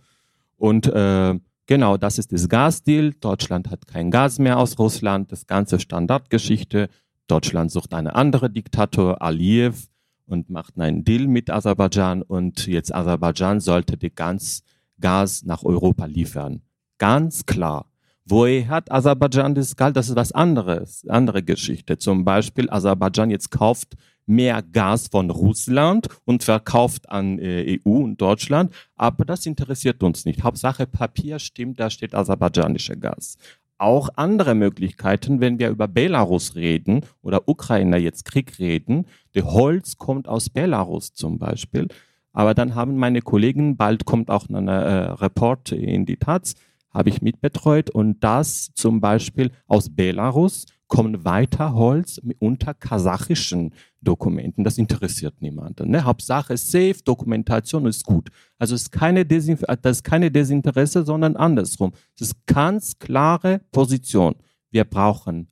Und äh, genau, das ist das Gasdeal. Deutschland hat kein Gas mehr aus Russland. Das ganze Standardgeschichte. Deutschland sucht eine andere Diktator, Aliyev, und macht einen Deal mit Aserbaidschan. Und jetzt Aserbaidschan sollte die ganz Gas nach Europa liefern. Ganz klar. Woher hat Aserbaidschan das Gas? Das ist was anderes, andere Geschichte. Zum Beispiel Aserbaidschan jetzt kauft mehr Gas von Russland und verkauft an äh, EU und Deutschland. Aber das interessiert uns nicht. Hauptsache Papier stimmt, da steht aserbaidschanische Gas. Auch andere Möglichkeiten, wenn wir über Belarus reden oder Ukraine jetzt Krieg reden. Der Holz kommt aus Belarus zum Beispiel. Aber dann haben meine Kollegen, bald kommt auch ein äh, Report in die Taz, habe ich mitbetreut und das zum Beispiel aus Belarus kommen weiter Holz unter kasachischen Dokumenten. Das interessiert niemanden. Ne? Hauptsache Safe, Dokumentation ist gut. Also ist keine das ist keine Desinteresse, sondern andersrum. Es ist ganz klare Position. Wir brauchen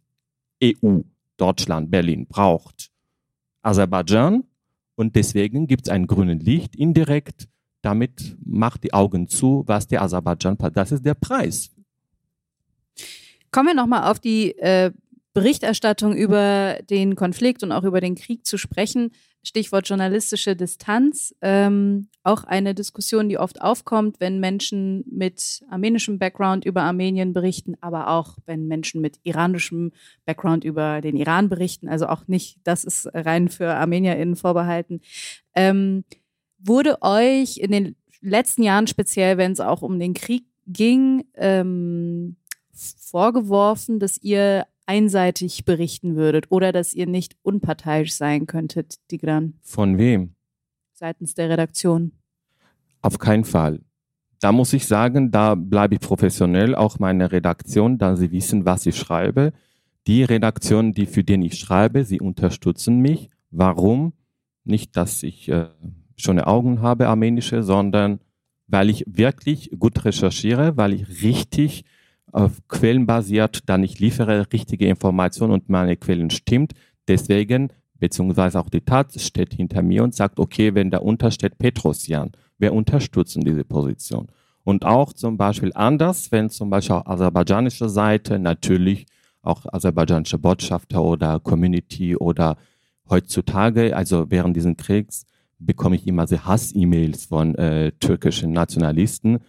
EU, Deutschland, Berlin braucht Aserbaidschan und deswegen gibt es ein grünes Licht indirekt. Damit macht die Augen zu, was der Aserbaidschan, das ist der Preis. Kommen wir nochmal auf die äh, Berichterstattung über den Konflikt und auch über den Krieg zu sprechen. Stichwort journalistische Distanz. Ähm, auch eine Diskussion, die oft aufkommt, wenn Menschen mit armenischem Background über Armenien berichten, aber auch wenn Menschen mit iranischem Background über den Iran berichten. Also auch nicht, das ist rein für ArmenierInnen vorbehalten. Ähm, wurde euch in den letzten Jahren speziell, wenn es auch um den Krieg ging, ähm, vorgeworfen, dass ihr einseitig berichten würdet oder dass ihr nicht unparteiisch sein könntet, Tigran? Von wem? Seitens der Redaktion. Auf keinen Fall. Da muss ich sagen, da bleibe ich professionell, auch meine Redaktion, da sie wissen, was ich schreibe. Die Redaktion, die für den ich schreibe, sie unterstützen mich. Warum? Nicht, dass ich äh, schöne Augen habe, armenische, sondern weil ich wirklich gut recherchiere, weil ich richtig auf Quellen basiert, dann ich liefere richtige Informationen und meine Quellen stimmt. Deswegen, beziehungsweise auch die Tat steht hinter mir und sagt, okay, wenn da untersteht Petrosian, wir unterstützen diese Position. Und auch zum Beispiel anders, wenn zum Beispiel auf aserbaidschanischer Seite natürlich auch aserbaidschanische Botschafter oder Community oder heutzutage, also während dieses Kriegs, bekomme ich immer so Hass-E-Mails von äh, türkischen Nationalisten.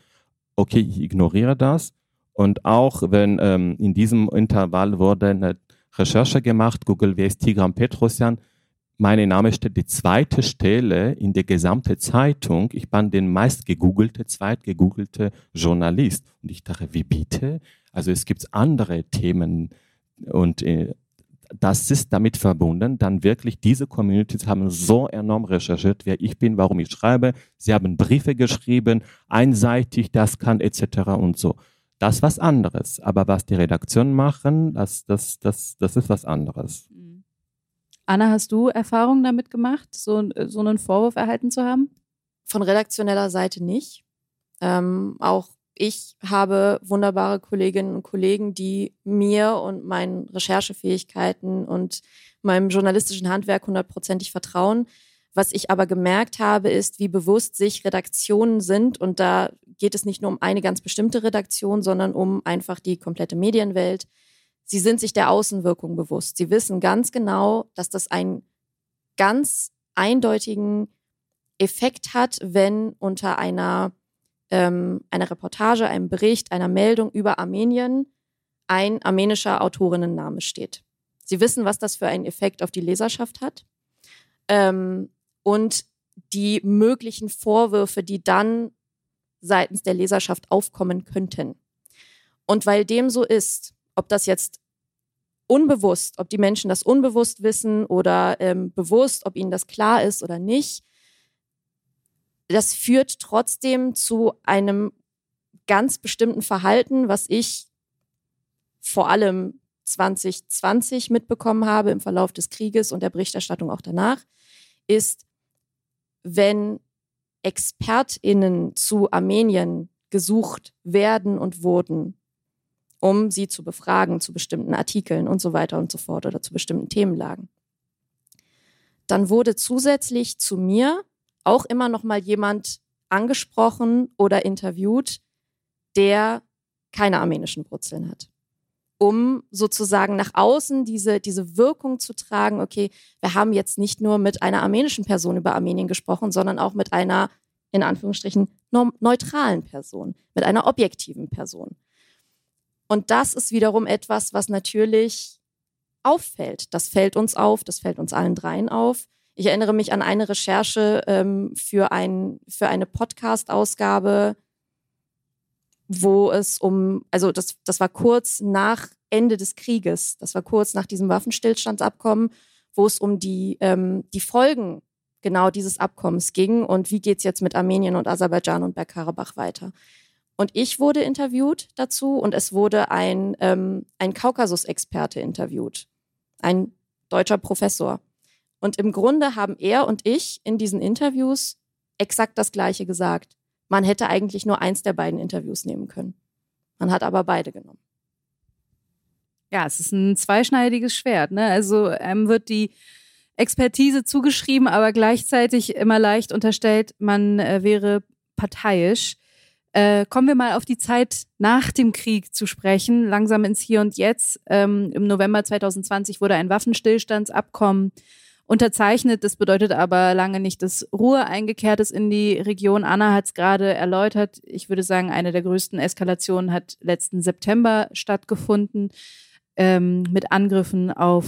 Okay, ich ignoriere das. Und auch wenn ähm, in diesem Intervall wurde eine Recherche gemacht, Google, wer ist Tigran Petrosyan? Mein Name steht die zweite Stelle in der gesamten Zeitung. Ich bin den meist gegoogelte, zweitgegoogelte Journalist. Und ich dachte, wie bitte? Also es gibt andere Themen und äh, das ist damit verbunden, dann wirklich diese Communities haben so enorm recherchiert, wer ich bin, warum ich schreibe. Sie haben Briefe geschrieben, einseitig, das kann etc. und so. Das ist was anderes. Aber was die Redaktionen machen, das, das, das, das ist was anderes. Mhm. Anna, hast du Erfahrungen damit gemacht, so, so einen Vorwurf erhalten zu haben? Von redaktioneller Seite nicht. Ähm, auch ich habe wunderbare Kolleginnen und Kollegen, die mir und meinen Recherchefähigkeiten und meinem journalistischen Handwerk hundertprozentig vertrauen. Was ich aber gemerkt habe, ist, wie bewusst sich Redaktionen sind. Und da geht es nicht nur um eine ganz bestimmte Redaktion, sondern um einfach die komplette Medienwelt. Sie sind sich der Außenwirkung bewusst. Sie wissen ganz genau, dass das einen ganz eindeutigen Effekt hat, wenn unter einer ähm, einer Reportage, einem Bericht, einer Meldung über Armenien ein armenischer Autorinnenname steht. Sie wissen, was das für einen Effekt auf die Leserschaft hat ähm, und die möglichen Vorwürfe, die dann seitens der Leserschaft aufkommen könnten. Und weil dem so ist, ob das jetzt unbewusst, ob die Menschen das unbewusst wissen oder ähm, bewusst, ob ihnen das klar ist oder nicht, das führt trotzdem zu einem ganz bestimmten Verhalten, was ich vor allem 2020 mitbekommen habe im Verlauf des Krieges und der Berichterstattung auch danach, ist, wenn Expertinnen zu Armenien gesucht werden und wurden, um sie zu befragen zu bestimmten Artikeln und so weiter und so fort oder zu bestimmten Themenlagen. Dann wurde zusätzlich zu mir auch immer noch mal jemand angesprochen oder interviewt, der keine armenischen Wurzeln hat. Um sozusagen nach außen diese, diese Wirkung zu tragen, okay, wir haben jetzt nicht nur mit einer armenischen Person über Armenien gesprochen, sondern auch mit einer, in Anführungsstrichen, neutralen Person, mit einer objektiven Person. Und das ist wiederum etwas, was natürlich auffällt. Das fällt uns auf, das fällt uns allen dreien auf. Ich erinnere mich an eine Recherche ähm, für, ein, für eine Podcast-Ausgabe, wo es um, also das, das war kurz nach Ende des Krieges, das war kurz nach diesem Waffenstillstandsabkommen, wo es um die, ähm, die Folgen genau dieses Abkommens ging und wie geht es jetzt mit Armenien und Aserbaidschan und Bergkarabach weiter. Und ich wurde interviewt dazu und es wurde ein, ähm, ein Kaukasus-Experte interviewt, ein deutscher Professor. Und im Grunde haben er und ich in diesen Interviews exakt das Gleiche gesagt. Man hätte eigentlich nur eins der beiden Interviews nehmen können. Man hat aber beide genommen. Ja, es ist ein zweischneidiges Schwert. Ne? Also ähm, wird die Expertise zugeschrieben, aber gleichzeitig immer leicht unterstellt, man äh, wäre parteiisch. Äh, kommen wir mal auf die Zeit nach dem Krieg zu sprechen, langsam ins Hier und Jetzt. Ähm, Im November 2020 wurde ein Waffenstillstandsabkommen unterzeichnet. Das bedeutet aber lange nicht, dass Ruhe eingekehrt ist in die Region. Anna hat es gerade erläutert. Ich würde sagen, eine der größten Eskalationen hat letzten September stattgefunden ähm, mit Angriffen auf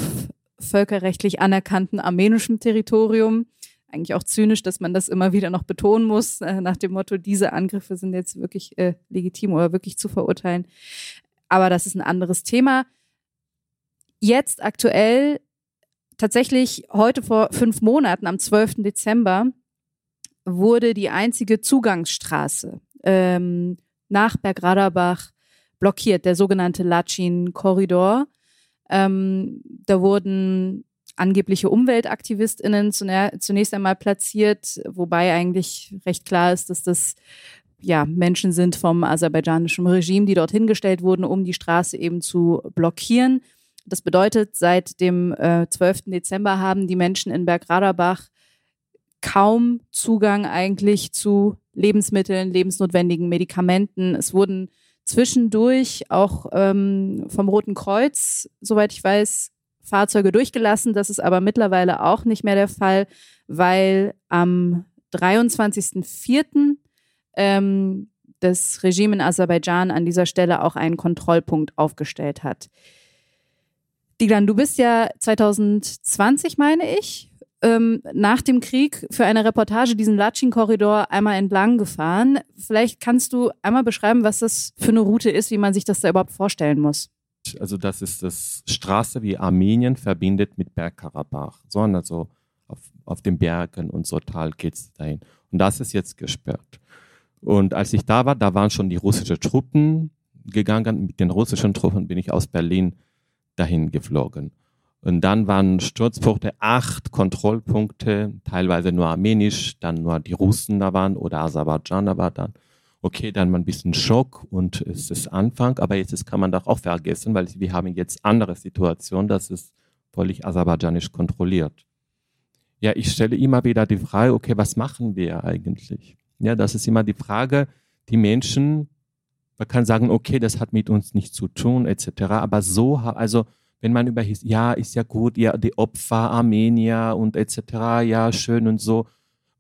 völkerrechtlich anerkannten armenischem Territorium. Eigentlich auch zynisch, dass man das immer wieder noch betonen muss, äh, nach dem Motto, diese Angriffe sind jetzt wirklich äh, legitim oder wirklich zu verurteilen. Aber das ist ein anderes Thema. Jetzt aktuell tatsächlich heute vor fünf Monaten, am 12. Dezember, wurde die einzige Zugangsstraße ähm, nach Bergradabach blockiert, der sogenannte Latschin-Korridor. Ähm, da wurden angebliche UmweltaktivistInnen zunächst einmal platziert, wobei eigentlich recht klar ist, dass das ja, Menschen sind vom aserbaidschanischen Regime, die dorthin gestellt wurden, um die Straße eben zu blockieren. Das bedeutet, seit dem äh, 12. Dezember haben die Menschen in Bergradabach kaum Zugang eigentlich zu Lebensmitteln, lebensnotwendigen Medikamenten. Es wurden zwischendurch auch ähm, vom Roten Kreuz, soweit ich weiß, Fahrzeuge durchgelassen. Das ist aber mittlerweile auch nicht mehr der Fall, weil am 23.04. Ähm, das Regime in Aserbaidschan an dieser Stelle auch einen Kontrollpunkt aufgestellt hat. Diglan, du bist ja 2020, meine ich, ähm, nach dem Krieg für eine Reportage diesen Latschin-Korridor einmal entlang gefahren. Vielleicht kannst du einmal beschreiben, was das für eine Route ist, wie man sich das da überhaupt vorstellen muss. Also das ist das Straße, wie Armenien verbindet mit Bergkarabach. So, also auf, auf den Bergen und so Tal geht es dahin. Und das ist jetzt gesperrt. Und als ich da war, da waren schon die russischen Truppen gegangen. Mit den russischen Truppen bin ich aus Berlin dahin geflogen. Und dann waren Sturzpunkte acht Kontrollpunkte, teilweise nur armenisch, dann nur die Russen da waren oder Aserbaidschaner war dann. Okay, dann mal ein bisschen Schock und es ist Anfang, aber jetzt kann man doch auch vergessen, weil wir haben jetzt andere Situationen, das ist völlig aserbaidschanisch kontrolliert. Ja, ich stelle immer wieder die Frage, okay, was machen wir eigentlich? Ja, das ist immer die Frage, die Menschen, man kann sagen, okay, das hat mit uns nichts zu tun, etc. Aber so, also wenn man über ja, ist ja gut, ja, die Opfer, Armenier und etc., ja, schön und so,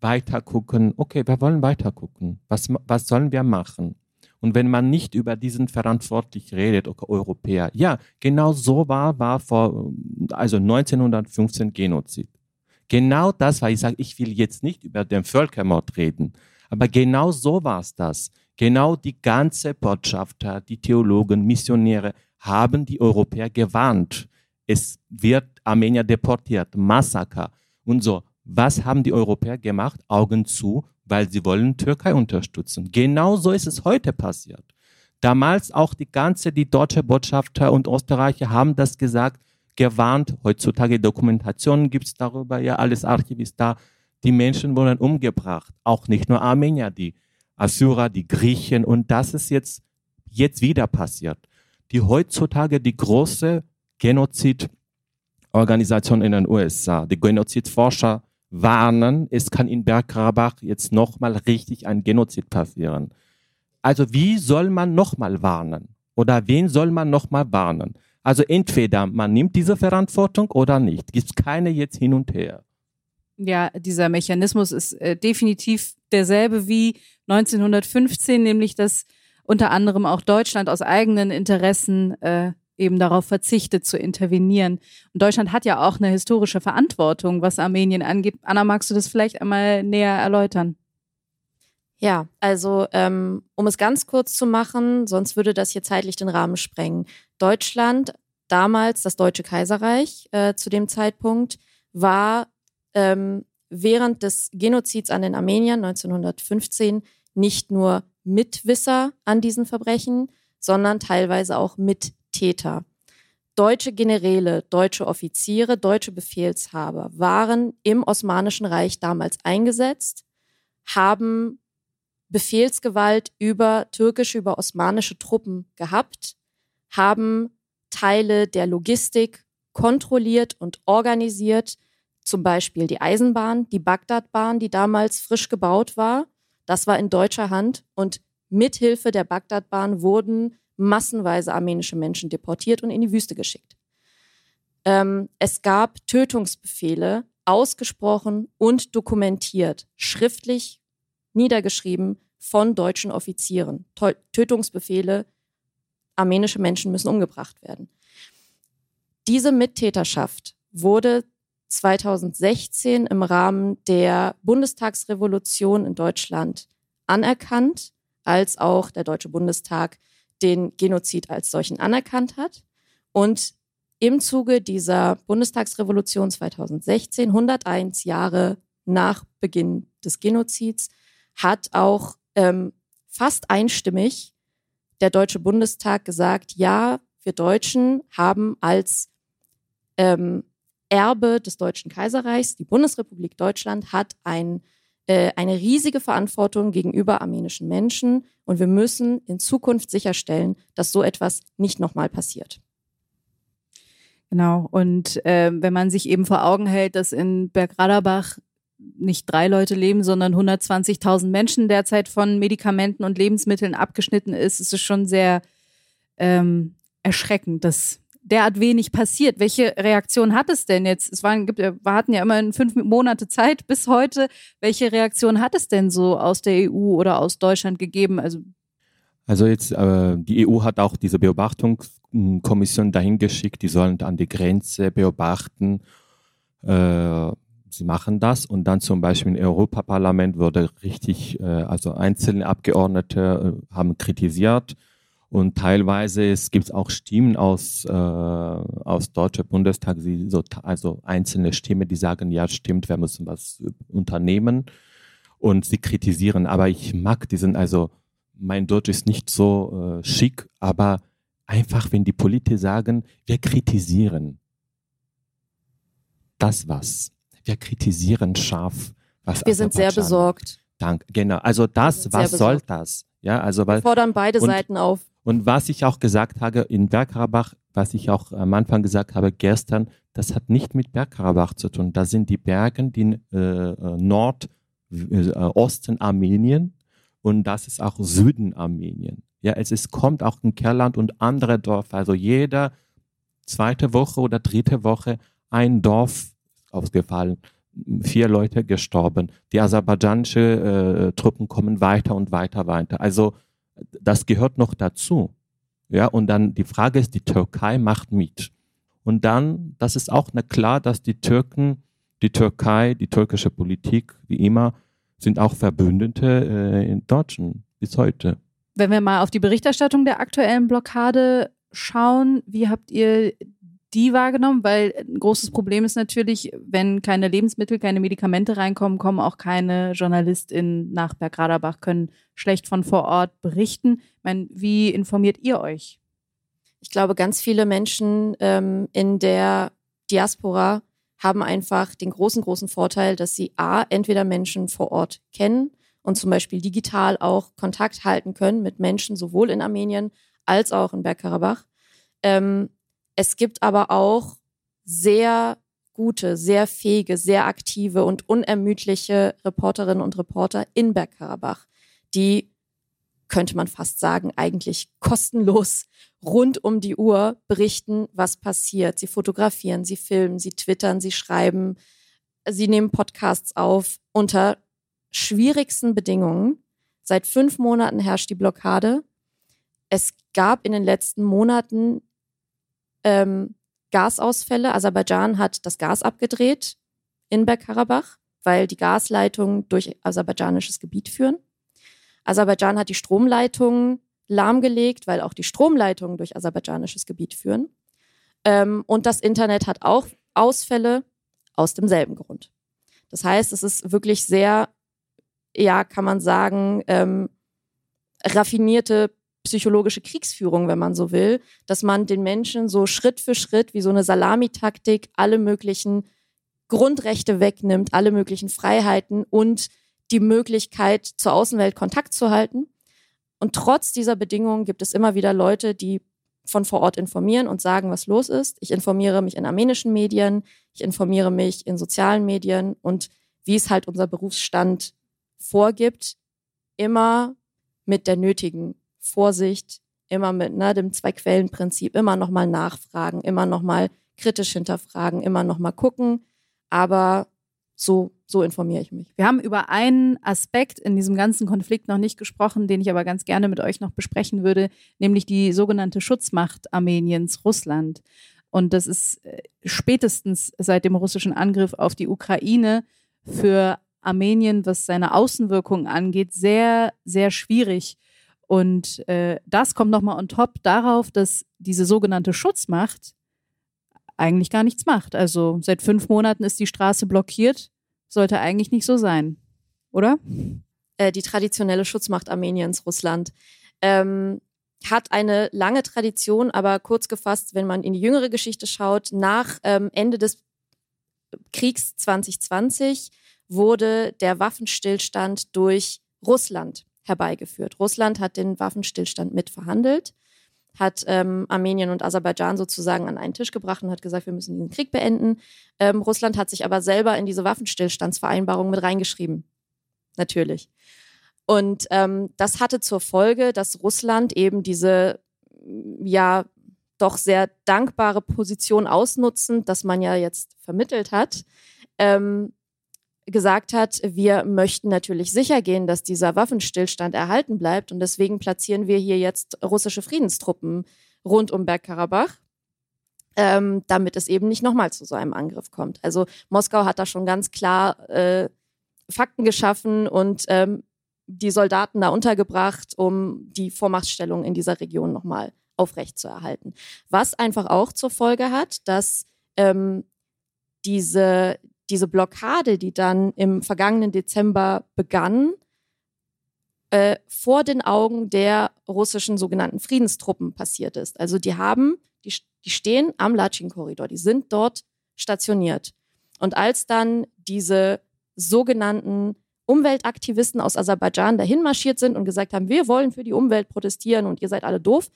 weiter gucken. Okay, wir wollen weiter gucken. Was, was sollen wir machen? Und wenn man nicht über diesen verantwortlich redet, okay, Europäer, ja, genau so war, war vor, also 1915 Genozid. Genau das war, ich sage, ich will jetzt nicht über den Völkermord reden, aber genau so war es das. Genau die ganze Botschafter, die Theologen, Missionäre haben die Europäer gewarnt. Es wird Armenier deportiert, Massaker und so. Was haben die Europäer gemacht? Augen zu, weil sie wollen Türkei unterstützen. Genau so ist es heute passiert. Damals auch die ganze, die deutsche Botschafter und Österreicher haben das gesagt, gewarnt. Heutzutage Dokumentationen gibt es darüber, ja, alles Archiv ist da. Die Menschen wurden umgebracht. Auch nicht nur Armenier, die Assyrer, die Griechen. Und das ist jetzt, jetzt wieder passiert. Die heutzutage die große Genozidorganisation in den USA, die Genozidforscher warnen, es kann in Bergkarabach jetzt nochmal richtig ein Genozid passieren. Also wie soll man nochmal warnen? Oder wen soll man nochmal warnen? Also entweder man nimmt diese Verantwortung oder nicht. Gibt keine jetzt hin und her. Ja, dieser Mechanismus ist äh, definitiv derselbe wie 1915, nämlich dass unter anderem auch Deutschland aus eigenen Interessen äh, eben darauf verzichtet zu intervenieren. Und Deutschland hat ja auch eine historische Verantwortung, was Armenien angeht. Anna, magst du das vielleicht einmal näher erläutern? Ja, also um um es ganz kurz zu machen, sonst würde das hier zeitlich den Rahmen sprengen. Deutschland, damals das Deutsche Kaiserreich äh, zu dem Zeitpunkt, war ähm, während des Genozids an den Armeniern 1915 nicht nur Mitwisser an diesen Verbrechen, sondern teilweise auch Mittäter. Deutsche Generäle, deutsche Offiziere, deutsche Befehlshaber waren im Osmanischen Reich damals eingesetzt, haben Befehlsgewalt über türkische, über osmanische Truppen gehabt, haben Teile der Logistik kontrolliert und organisiert, zum Beispiel die Eisenbahn, die Bagdadbahn, die damals frisch gebaut war. Das war in deutscher Hand und mithilfe der Bagdadbahn wurden massenweise armenische Menschen deportiert und in die Wüste geschickt. Ähm, es gab Tötungsbefehle, ausgesprochen und dokumentiert, schriftlich niedergeschrieben von deutschen Offizieren. Tötungsbefehle, armenische Menschen müssen umgebracht werden. Diese Mittäterschaft wurde 2016 im Rahmen der Bundestagsrevolution in Deutschland anerkannt, als auch der Deutsche Bundestag den Genozid als solchen anerkannt hat. Und im Zuge dieser Bundestagsrevolution 2016, 101 Jahre nach Beginn des Genozids, hat auch ähm, fast einstimmig der Deutsche Bundestag gesagt, ja, wir Deutschen haben als ähm, Erbe des Deutschen Kaiserreichs, die Bundesrepublik Deutschland hat ein, äh, eine riesige Verantwortung gegenüber armenischen Menschen und wir müssen in Zukunft sicherstellen, dass so etwas nicht nochmal passiert. Genau. Und äh, wenn man sich eben vor Augen hält, dass in Bergradabach nicht drei Leute leben, sondern 120.000 Menschen derzeit von Medikamenten und Lebensmitteln abgeschnitten ist, ist es schon sehr ähm, erschreckend, dass derart wenig passiert. Welche Reaktion hat es denn jetzt? Es waren, gibt, wir hatten ja immerhin fünf Monate Zeit bis heute. Welche Reaktion hat es denn so aus der EU oder aus Deutschland gegeben? Also, also jetzt, äh, die EU hat auch diese Beobachtungskommission dahin geschickt, die sollen an die Grenze beobachten. Äh, sie machen das und dann zum Beispiel im Europaparlament wurde richtig, äh, also einzelne Abgeordnete äh, haben kritisiert und teilweise es gibt auch Stimmen aus, äh, aus Deutscher Bundestag, die so, also einzelne Stimmen, die sagen, ja stimmt, wir müssen was unternehmen. Und sie kritisieren. Aber ich mag diesen, also mein Deutsch ist nicht so äh, schick, aber einfach, wenn die Politiker sagen, wir kritisieren. Das was. Wir kritisieren scharf. Was wir sind sehr besorgt. Danke, genau. Also das, was soll das? Ja, also weil, wir fordern beide Seiten auf. Und was ich auch gesagt habe in Bergkarabach, was ich auch am Anfang gesagt habe gestern, das hat nicht mit Bergkarabach zu tun. Das sind die Berge, die äh, äh Nordosten äh, Armenien und das ist auch Süden Armenien. Ja, es ist, kommt auch in Kerland und andere Dörfer. Also jeder zweite Woche oder dritte Woche ein Dorf ausgefallen, vier Leute gestorben. Die aserbaidschanische äh, Truppen kommen weiter und weiter weiter. Also das gehört noch dazu. Ja, und dann die Frage ist, die Türkei macht mit. Und dann, das ist auch na klar, dass die Türken, die Türkei, die türkische Politik, wie immer, sind auch Verbündete äh, in Deutschen bis heute. Wenn wir mal auf die Berichterstattung der aktuellen Blockade schauen, wie habt ihr die wahrgenommen? Weil ein großes Problem ist natürlich, wenn keine Lebensmittel, keine Medikamente reinkommen, kommen auch keine JournalistInnen nach Bergradabach, können schlecht von vor Ort berichten. Ich meine, wie informiert ihr euch? Ich glaube, ganz viele Menschen ähm, in der Diaspora haben einfach den großen, großen Vorteil, dass sie A, entweder Menschen vor Ort kennen und zum Beispiel digital auch Kontakt halten können mit Menschen sowohl in Armenien als auch in Bergkarabach. Ähm, es gibt aber auch sehr gute, sehr fähige, sehr aktive und unermüdliche Reporterinnen und Reporter in Bergkarabach, die, könnte man fast sagen, eigentlich kostenlos rund um die Uhr berichten, was passiert. Sie fotografieren, sie filmen, sie twittern, sie schreiben, sie nehmen Podcasts auf unter schwierigsten Bedingungen. Seit fünf Monaten herrscht die Blockade. Es gab in den letzten Monaten ähm, Gasausfälle. Aserbaidschan hat das Gas abgedreht in Bergkarabach, weil die Gasleitungen durch aserbaidschanisches Gebiet führen. Aserbaidschan hat die Stromleitungen lahmgelegt, weil auch die Stromleitungen durch aserbaidschanisches Gebiet führen. Ähm, und das Internet hat auch Ausfälle aus demselben Grund. Das heißt, es ist wirklich sehr, ja, kann man sagen, ähm, raffinierte psychologische Kriegsführung, wenn man so will, dass man den Menschen so Schritt für Schritt wie so eine Salamitaktik alle möglichen Grundrechte wegnimmt, alle möglichen Freiheiten und die Möglichkeit, zur Außenwelt Kontakt zu halten. Und trotz dieser Bedingungen gibt es immer wieder Leute, die von vor Ort informieren und sagen, was los ist. Ich informiere mich in armenischen Medien, ich informiere mich in sozialen Medien und wie es halt unser Berufsstand vorgibt, immer mit der nötigen Vorsicht, immer mit ne, dem Zwei-Quellen-Prinzip, immer nochmal nachfragen, immer nochmal kritisch hinterfragen, immer nochmal gucken. Aber so, so informiere ich mich. Wir haben über einen Aspekt in diesem ganzen Konflikt noch nicht gesprochen, den ich aber ganz gerne mit euch noch besprechen würde, nämlich die sogenannte Schutzmacht Armeniens, Russland. Und das ist äh, spätestens seit dem russischen Angriff auf die Ukraine für Armenien, was seine Außenwirkungen angeht, sehr, sehr schwierig. Und äh, das kommt nochmal on top darauf, dass diese sogenannte Schutzmacht eigentlich gar nichts macht. Also seit fünf Monaten ist die Straße blockiert. Sollte eigentlich nicht so sein, oder? Äh, die traditionelle Schutzmacht Armeniens, Russland, ähm, hat eine lange Tradition, aber kurz gefasst, wenn man in die jüngere Geschichte schaut, nach ähm, Ende des Kriegs 2020 wurde der Waffenstillstand durch Russland herbeigeführt. Russland hat den Waffenstillstand mitverhandelt, hat ähm, Armenien und Aserbaidschan sozusagen an einen Tisch gebracht und hat gesagt, wir müssen diesen Krieg beenden. Ähm, Russland hat sich aber selber in diese Waffenstillstandsvereinbarung mit reingeschrieben. Natürlich. Und ähm, das hatte zur Folge, dass Russland eben diese ja doch sehr dankbare Position ausnutzend, dass man ja jetzt vermittelt hat, ähm, gesagt hat, wir möchten natürlich sicher gehen, dass dieser Waffenstillstand erhalten bleibt und deswegen platzieren wir hier jetzt russische Friedenstruppen rund um Bergkarabach, ähm, damit es eben nicht nochmal zu so einem Angriff kommt. Also Moskau hat da schon ganz klar äh, Fakten geschaffen und ähm, die Soldaten da untergebracht, um die Vormachtstellung in dieser Region nochmal aufrechtzuerhalten. Was einfach auch zur Folge hat, dass ähm, diese, diese Blockade, die dann im vergangenen Dezember begann, äh, vor den Augen der russischen sogenannten Friedenstruppen passiert ist. Also die haben, die, die stehen am Latschin-Korridor, die sind dort stationiert. Und als dann diese sogenannten Umweltaktivisten aus Aserbaidschan dahin marschiert sind und gesagt haben, wir wollen für die Umwelt protestieren und ihr seid alle doof,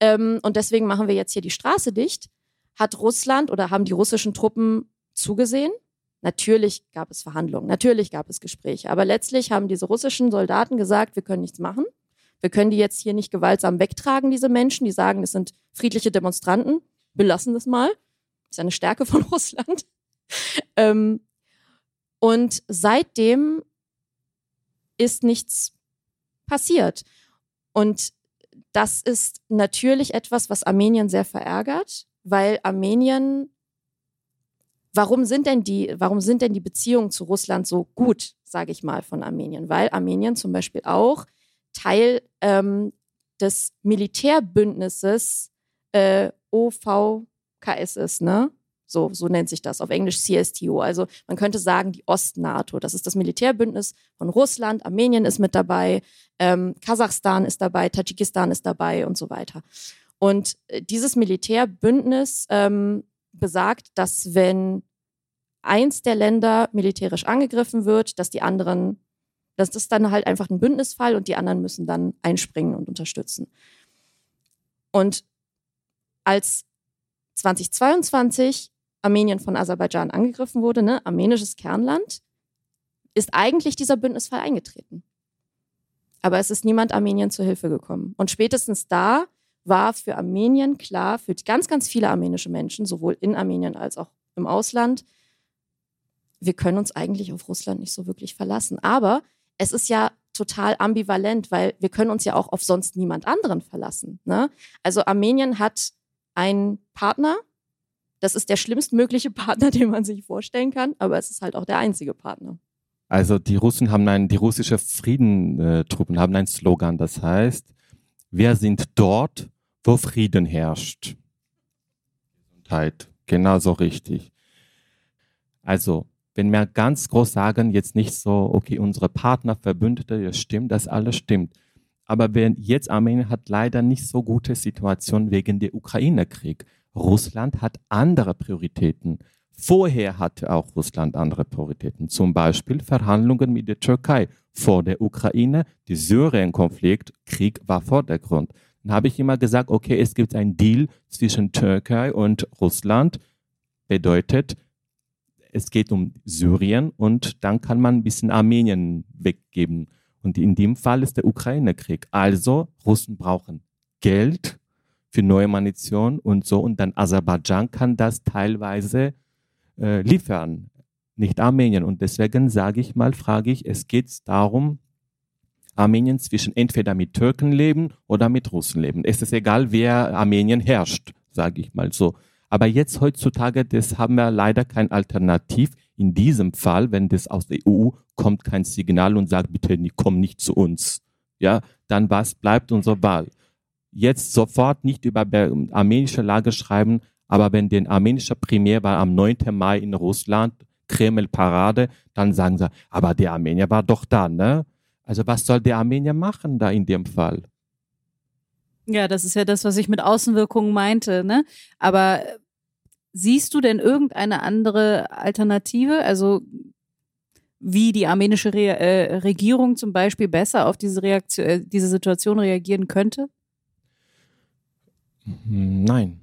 ähm, und deswegen machen wir jetzt hier die Straße dicht, hat Russland oder haben die russischen Truppen zugesehen. Natürlich gab es Verhandlungen, natürlich gab es Gespräche, aber letztlich haben diese russischen Soldaten gesagt, wir können nichts machen. Wir können die jetzt hier nicht gewaltsam wegtragen, diese Menschen, die sagen, es sind friedliche Demonstranten. Belassen das mal. Das ist eine Stärke von Russland. ähm, und seitdem ist nichts passiert. Und das ist natürlich etwas, was Armenien sehr verärgert, weil Armenien, warum sind denn die, warum sind denn die Beziehungen zu Russland so gut, sage ich mal, von Armenien? Weil Armenien zum Beispiel auch Teil ähm, des Militärbündnisses äh, OVKS ist, ne? So, so nennt sich das auf Englisch CSTO. Also man könnte sagen, die Ost-NATO. Das ist das Militärbündnis von Russland. Armenien ist mit dabei, ähm, Kasachstan ist dabei, Tadschikistan ist dabei und so weiter. Und äh, dieses Militärbündnis ähm, besagt, dass wenn eins der Länder militärisch angegriffen wird, dass die anderen, das ist dann halt einfach ein Bündnisfall und die anderen müssen dann einspringen und unterstützen. Und als 2022 Armenien von Aserbaidschan angegriffen wurde, ne, armenisches Kernland, ist eigentlich dieser Bündnisfall eingetreten. Aber es ist niemand Armenien zur Hilfe gekommen. Und spätestens da war für Armenien klar, für ganz, ganz viele armenische Menschen, sowohl in Armenien als auch im Ausland, wir können uns eigentlich auf Russland nicht so wirklich verlassen. Aber es ist ja total ambivalent, weil wir können uns ja auch auf sonst niemand anderen verlassen. Ne? Also Armenien hat einen Partner, das ist der schlimmstmögliche Partner, den man sich vorstellen kann, aber es ist halt auch der einzige Partner. Also die Russen haben ein, die russische Friedentruppen haben einen Slogan, das heißt, wir sind dort, wo Frieden herrscht. Gesundheit, genauso richtig. Also, wenn wir ganz groß sagen, jetzt nicht so, okay, unsere Partner, Verbündete, das stimmt, das alles stimmt. Aber wenn jetzt Armenien hat leider nicht so gute Situation wegen der Ukraine-Krieg. Russland hat andere Prioritäten. Vorher hatte auch Russland andere Prioritäten, zum Beispiel Verhandlungen mit der Türkei vor der Ukraine. Der Syrien-Konflikt, Krieg war Vordergrund. Dann habe ich immer gesagt, okay, es gibt einen Deal zwischen Türkei und Russland. Bedeutet, es geht um Syrien und dann kann man ein bisschen Armenien weggeben. Und in dem Fall ist der Ukraine-Krieg. Also Russen brauchen Geld für neue Munition und so. Und dann Aserbaidschan kann das teilweise äh, liefern, nicht Armenien. Und deswegen sage ich mal, frage ich, es geht darum, Armenien zwischen entweder mit Türken leben oder mit Russen leben. Es ist egal, wer Armenien herrscht, sage ich mal so. Aber jetzt heutzutage, das haben wir leider kein Alternativ. In diesem Fall, wenn das aus der EU kommt, kein Signal und sagt, bitte, komm nicht zu uns. Ja, dann was bleibt unsere Wahl? jetzt sofort nicht über armenische Lage schreiben, aber wenn den armenischer Primär war am 9. Mai in Russland, Kreml-Parade, dann sagen sie, aber der Armenier war doch da, ne? Also was soll der Armenier machen da in dem Fall? Ja, das ist ja das, was ich mit Außenwirkungen meinte, ne? Aber siehst du denn irgendeine andere Alternative? Also wie die armenische Re äh, Regierung zum Beispiel besser auf diese, Reaktion, äh, diese Situation reagieren könnte? Hm, nein.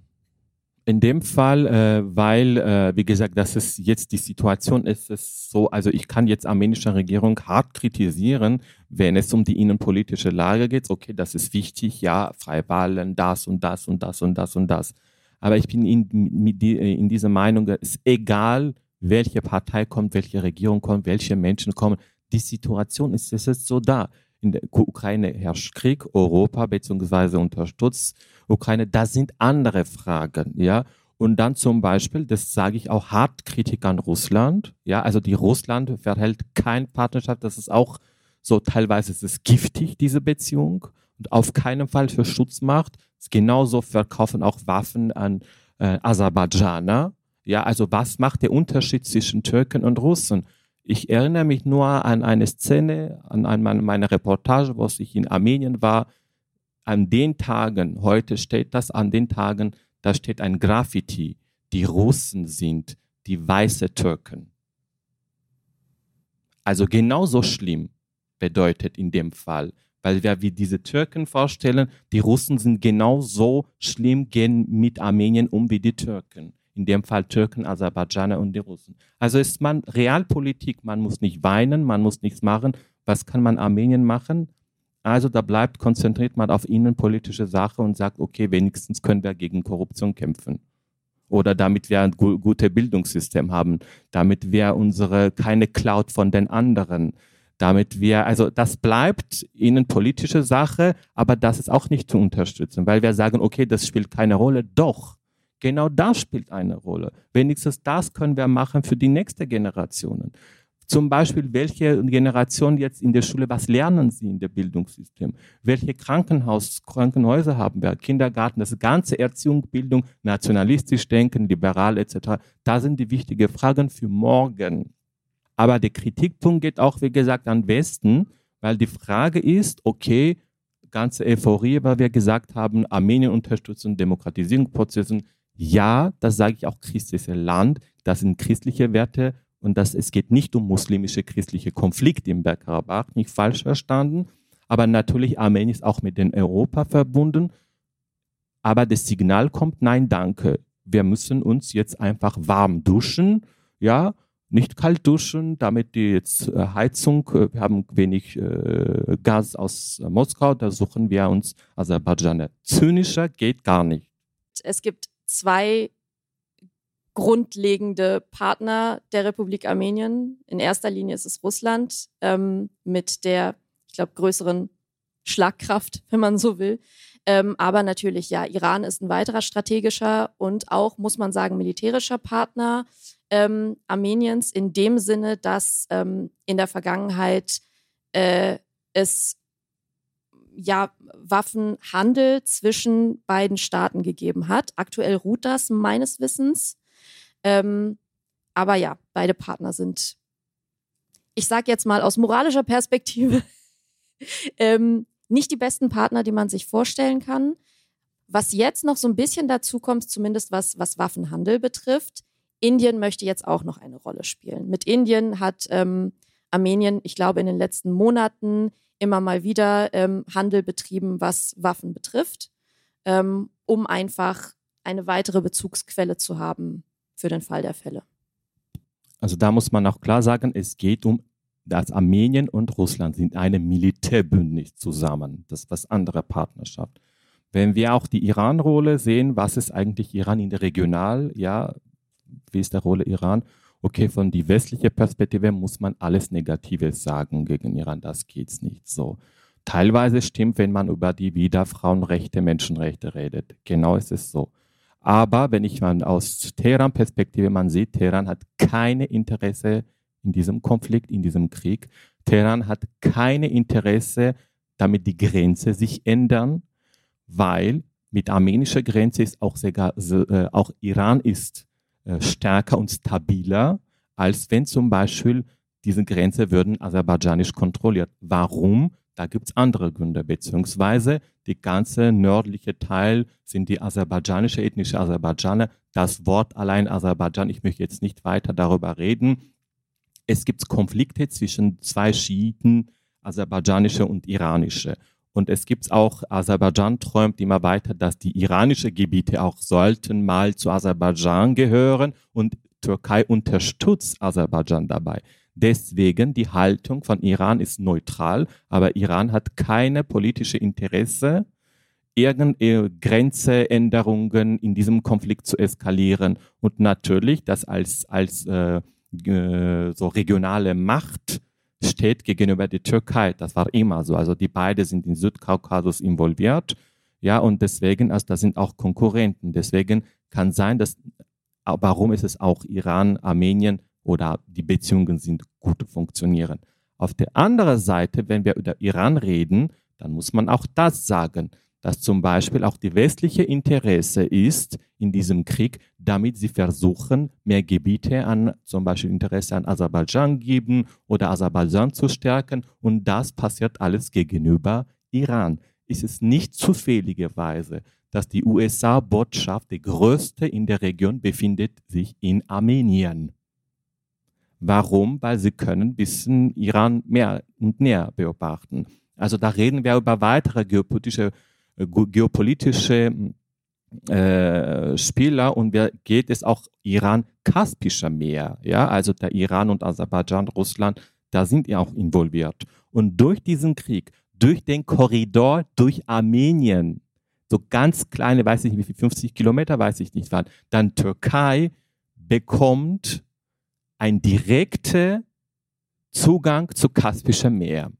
In dem Fall, äh, weil, äh, wie gesagt, das ist jetzt die Situation, ist es so, also ich kann jetzt armenische Regierung hart kritisieren, wenn es um die innenpolitische Lage geht. Okay, das ist wichtig, ja, freie Wahlen, das und das und das und das und das. Aber ich bin in, in dieser Meinung, es ist egal, welche Partei kommt, welche Regierung kommt, welche Menschen kommen. Die Situation ist, es ist so da. In der Ukraine herrscht Krieg, Europa beziehungsweise unterstützt Ukraine. Das sind andere Fragen, ja. Und dann zum Beispiel, das sage ich auch hart Kritik an Russland, ja. Also die Russland verhält keine Partnerschaft. Das ist auch so teilweise ist es giftig diese Beziehung und auf keinen Fall für Schutzmacht. Genauso verkaufen auch Waffen an äh, Aserbaidschaner, ja, also was macht der Unterschied zwischen Türken und Russen? Ich erinnere mich nur an eine Szene, an meine Reportage, wo ich in Armenien war. An den Tagen, heute steht das an den Tagen, da steht ein Graffiti. Die Russen sind die weiße Türken. Also genauso schlimm bedeutet in dem Fall, weil wir wie diese Türken vorstellen, die Russen sind genauso schlimm, gehen mit Armenien um wie die Türken in dem Fall Türken, Aserbaidschaner und die Russen. Also ist man Realpolitik, man muss nicht weinen, man muss nichts machen. Was kann man Armenien machen? Also da bleibt, konzentriert man auf innenpolitische Sache und sagt, okay, wenigstens können wir gegen Korruption kämpfen. Oder damit wir ein gu gutes Bildungssystem haben, damit wir unsere, keine Cloud von den anderen, damit wir, also das bleibt innenpolitische Sache, aber das ist auch nicht zu unterstützen, weil wir sagen, okay, das spielt keine Rolle. Doch, Genau das spielt eine Rolle. Wenigstens das können wir machen für die nächste Generationen. Zum Beispiel, welche Generation jetzt in der Schule, was lernen sie in der Bildungssystem? Welche Krankenhaus, Krankenhäuser haben wir? Kindergarten, das ganze Erziehung, Bildung, nationalistisch denken, liberal etc. Da sind die wichtigen Fragen für morgen. Aber der Kritikpunkt geht auch, wie gesagt, an Westen, weil die Frage ist, okay, ganze Euphorie, weil wir gesagt haben, Armenien unterstützen Demokratisierungsprozesse, ja, das sage ich auch christliche Land, das sind christliche Werte und das, es geht nicht um muslimische christliche Konflikte im Bergkarabach, nicht falsch verstanden, aber natürlich Armenien ist auch mit den Europa verbunden. Aber das Signal kommt, nein, danke. Wir müssen uns jetzt einfach warm duschen, ja, nicht kalt duschen, damit die jetzt äh, Heizung, äh, wir haben wenig äh, Gas aus Moskau, da suchen wir uns Aserbaidschaner. Zynischer geht gar nicht. Es gibt zwei grundlegende Partner der Republik Armenien. In erster Linie ist es Russland ähm, mit der, ich glaube, größeren Schlagkraft, wenn man so will. Ähm, aber natürlich, ja, Iran ist ein weiterer strategischer und auch, muss man sagen, militärischer Partner ähm, Armeniens in dem Sinne, dass ähm, in der Vergangenheit äh, es ja, Waffenhandel zwischen beiden Staaten gegeben hat. Aktuell ruht das meines Wissens. Ähm, aber ja, beide Partner sind, ich sage jetzt mal aus moralischer Perspektive, ähm, nicht die besten Partner, die man sich vorstellen kann. Was jetzt noch so ein bisschen dazu kommt, zumindest was, was Waffenhandel betrifft, Indien möchte jetzt auch noch eine Rolle spielen. Mit Indien hat ähm, Armenien, ich glaube, in den letzten Monaten immer mal wieder ähm, Handel betrieben, was Waffen betrifft, ähm, um einfach eine weitere Bezugsquelle zu haben für den Fall der Fälle. Also da muss man auch klar sagen, es geht um dass Armenien und Russland sind eine Militärbündnis zusammen. Das ist was andere Partnerschaft. Wenn wir auch die Iran-Rolle sehen, was ist eigentlich Iran in der Regional, ja, wie ist die Rolle Iran? Okay, von die westliche Perspektive muss man alles Negatives sagen gegen Iran, das geht's nicht so. Teilweise stimmt, wenn man über die wieder Frauenrechte, Menschenrechte redet. Genau ist es so. Aber wenn ich mal aus Teheran-Perspektive, man sieht, Teheran hat keine Interesse in diesem Konflikt, in diesem Krieg. Teheran hat keine Interesse, damit die Grenze sich ändern, weil mit armenischer Grenze ist auch, sogar, äh, auch Iran ist äh, stärker und stabiler, als wenn zum Beispiel diese Grenze würden aserbaidschanisch kontrolliert. Warum? Da gibt es andere Gründe, beziehungsweise die ganze nördliche Teil sind die aserbaidschanische ethnische Aserbaidschaner. Das Wort allein Aserbaidschan, ich möchte jetzt nicht weiter darüber reden. Es gibt Konflikte zwischen zwei Schiiten, aserbaidschanische und iranische. Und es gibt auch, Aserbaidschan träumt immer weiter, dass die iranischen Gebiete auch sollten mal zu Aserbaidschan gehören und Türkei unterstützt Aserbaidschan dabei. Deswegen die Haltung von Iran ist neutral, aber Iran hat keine politische Interesse, irgendeine Grenzeänderungen in diesem Konflikt zu eskalieren. Und natürlich, das als, als äh, äh, so regionale Macht steht gegenüber der Türkei. Das war immer so. Also die beiden sind in Südkaukasus involviert. Ja, und deswegen, also das sind auch Konkurrenten. Deswegen kann sein, dass, warum ist es auch Iran, Armenien oder die Beziehungen sind gut funktionieren. Auf der anderen Seite, wenn wir über Iran reden, dann muss man auch das sagen dass zum Beispiel auch die westliche Interesse ist in diesem Krieg, damit sie versuchen, mehr Gebiete an zum Beispiel Interesse an Aserbaidschan geben oder Aserbaidschan zu stärken. Und das passiert alles gegenüber Iran. Es ist nicht zufälligerweise, dass die USA-Botschaft, die größte in der Region, befindet sich in Armenien. Warum? Weil sie können ein bisschen Iran mehr und näher beobachten. Also da reden wir über weitere geopolitische äh, geopolitische äh, Spieler und wer geht es auch Iran-Kaspischer Meer, ja, also der Iran und Aserbaidschan, Russland, da sind ja auch involviert. Und durch diesen Krieg, durch den Korridor durch Armenien, so ganz kleine, weiß ich nicht wie viel, 50 Kilometer, weiß ich nicht wann, dann Türkei bekommt einen direkten Zugang zu Kaspischen Meer.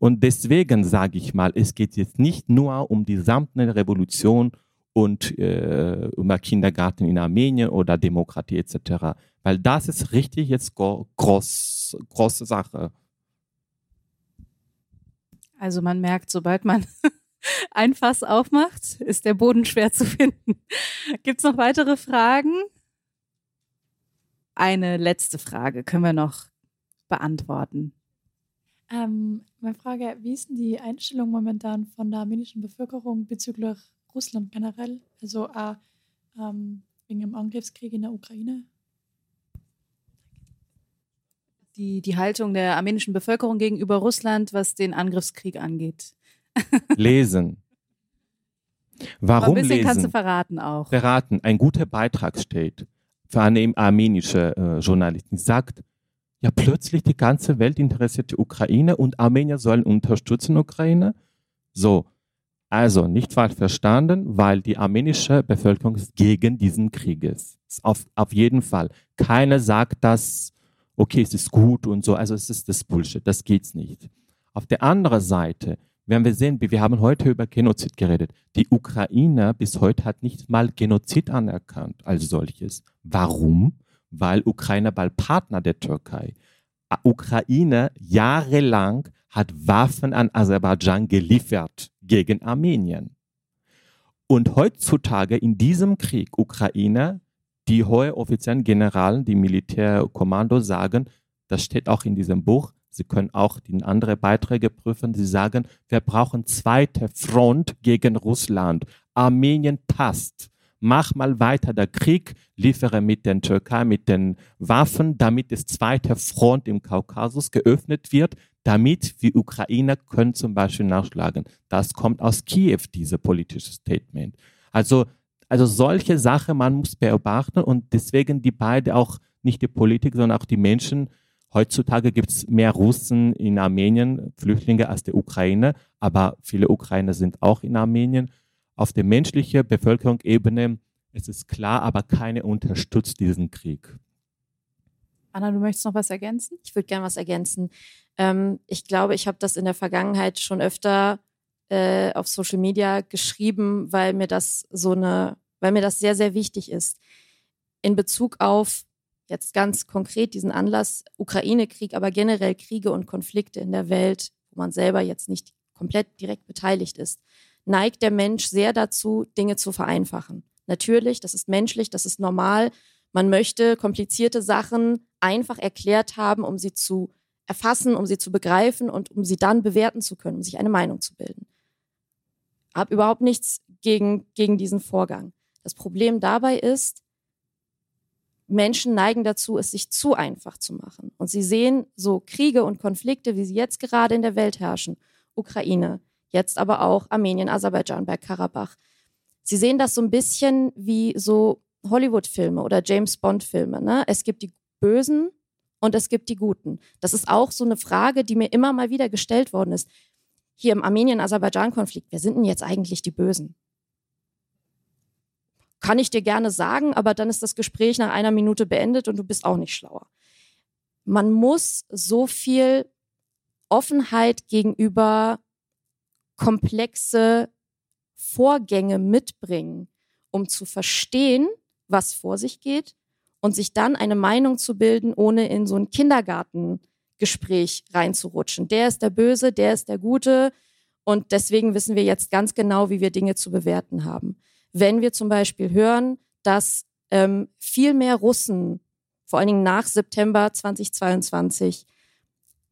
Und deswegen sage ich mal, es geht jetzt nicht nur um die samtene Revolution und äh, über Kindergarten in Armenien oder Demokratie etc., weil das ist richtig jetzt groß, große Sache. Also man merkt, sobald man ein Fass aufmacht, ist der Boden schwer zu finden. Gibt es noch weitere Fragen? Eine letzte Frage können wir noch beantworten. Ähm, meine Frage, wie ist denn die Einstellung momentan von der armenischen Bevölkerung bezüglich Russland generell? Also auch ähm, wegen dem Angriffskrieg in der Ukraine? Die, die Haltung der armenischen Bevölkerung gegenüber Russland, was den Angriffskrieg angeht. Lesen. Warum ein bisschen lesen? kannst du verraten auch. Verraten. Ein guter Beitrag steht für eine armenische äh, Journalistin. Sagt, ja plötzlich die ganze Welt interessiert die Ukraine und Armenier sollen unterstützen Ukraine. So, also nicht falsch verstanden, weil die armenische Bevölkerung ist gegen diesen Krieg ist. Auf, auf jeden Fall. Keiner sagt, dass, okay, es ist gut und so. Also es ist das Bullshit. Das geht's nicht. Auf der anderen Seite, wenn wir sehen, wir haben heute über Genozid geredet. Die Ukraine bis heute hat nicht mal Genozid anerkannt als solches. Warum? Weil Ukraine bald Partner der Türkei. Ukraine jahrelang hat Waffen an Aserbaidschan geliefert gegen Armenien. Und heutzutage in diesem Krieg Ukraine, die hohe offiziellen Generalen, die Militärkommando sagen, das steht auch in diesem Buch, Sie können auch die andere Beiträge prüfen. Sie sagen, wir brauchen zweite Front gegen Russland. Armenien passt mach mal weiter der Krieg, liefere mit den Türkei, mit den Waffen, damit das zweite Front im Kaukasus geöffnet wird, damit die Ukrainer können zum Beispiel nachschlagen. Das kommt aus Kiew, diese politische Statement. Also, also solche Sachen, man muss beobachten und deswegen die beide auch nicht die Politik, sondern auch die Menschen. Heutzutage gibt es mehr Russen in Armenien, Flüchtlinge als die Ukraine, aber viele Ukrainer sind auch in Armenien auf der menschlichen Bevölkerungsebene ist es klar, aber keine unterstützt diesen Krieg. Anna, du möchtest noch was ergänzen? Ich würde gerne was ergänzen. Ähm, ich glaube, ich habe das in der Vergangenheit schon öfter äh, auf Social Media geschrieben, weil mir das so eine, weil mir das sehr, sehr wichtig ist. In Bezug auf jetzt ganz konkret diesen Anlass Ukraine-Krieg, aber generell Kriege und Konflikte in der Welt, wo man selber jetzt nicht komplett direkt beteiligt ist neigt der Mensch sehr dazu, Dinge zu vereinfachen. Natürlich, das ist menschlich, das ist normal. Man möchte komplizierte Sachen einfach erklärt haben, um sie zu erfassen, um sie zu begreifen und um sie dann bewerten zu können, um sich eine Meinung zu bilden. Hab überhaupt nichts gegen, gegen diesen Vorgang. Das Problem dabei ist, Menschen neigen dazu, es sich zu einfach zu machen. Und sie sehen so Kriege und Konflikte, wie sie jetzt gerade in der Welt herrschen, Ukraine, jetzt aber auch Armenien, Aserbaidschan, Bergkarabach. Sie sehen das so ein bisschen wie so Hollywood-Filme oder James Bond-Filme. Ne? Es gibt die Bösen und es gibt die Guten. Das ist auch so eine Frage, die mir immer mal wieder gestellt worden ist. Hier im Armenien-Aserbaidschan-Konflikt, wer sind denn jetzt eigentlich die Bösen? Kann ich dir gerne sagen, aber dann ist das Gespräch nach einer Minute beendet und du bist auch nicht schlauer. Man muss so viel Offenheit gegenüber komplexe Vorgänge mitbringen, um zu verstehen, was vor sich geht und sich dann eine Meinung zu bilden, ohne in so ein Kindergartengespräch reinzurutschen. Der ist der Böse, der ist der Gute. Und deswegen wissen wir jetzt ganz genau, wie wir Dinge zu bewerten haben. Wenn wir zum Beispiel hören, dass ähm, viel mehr Russen, vor allen Dingen nach September 2022,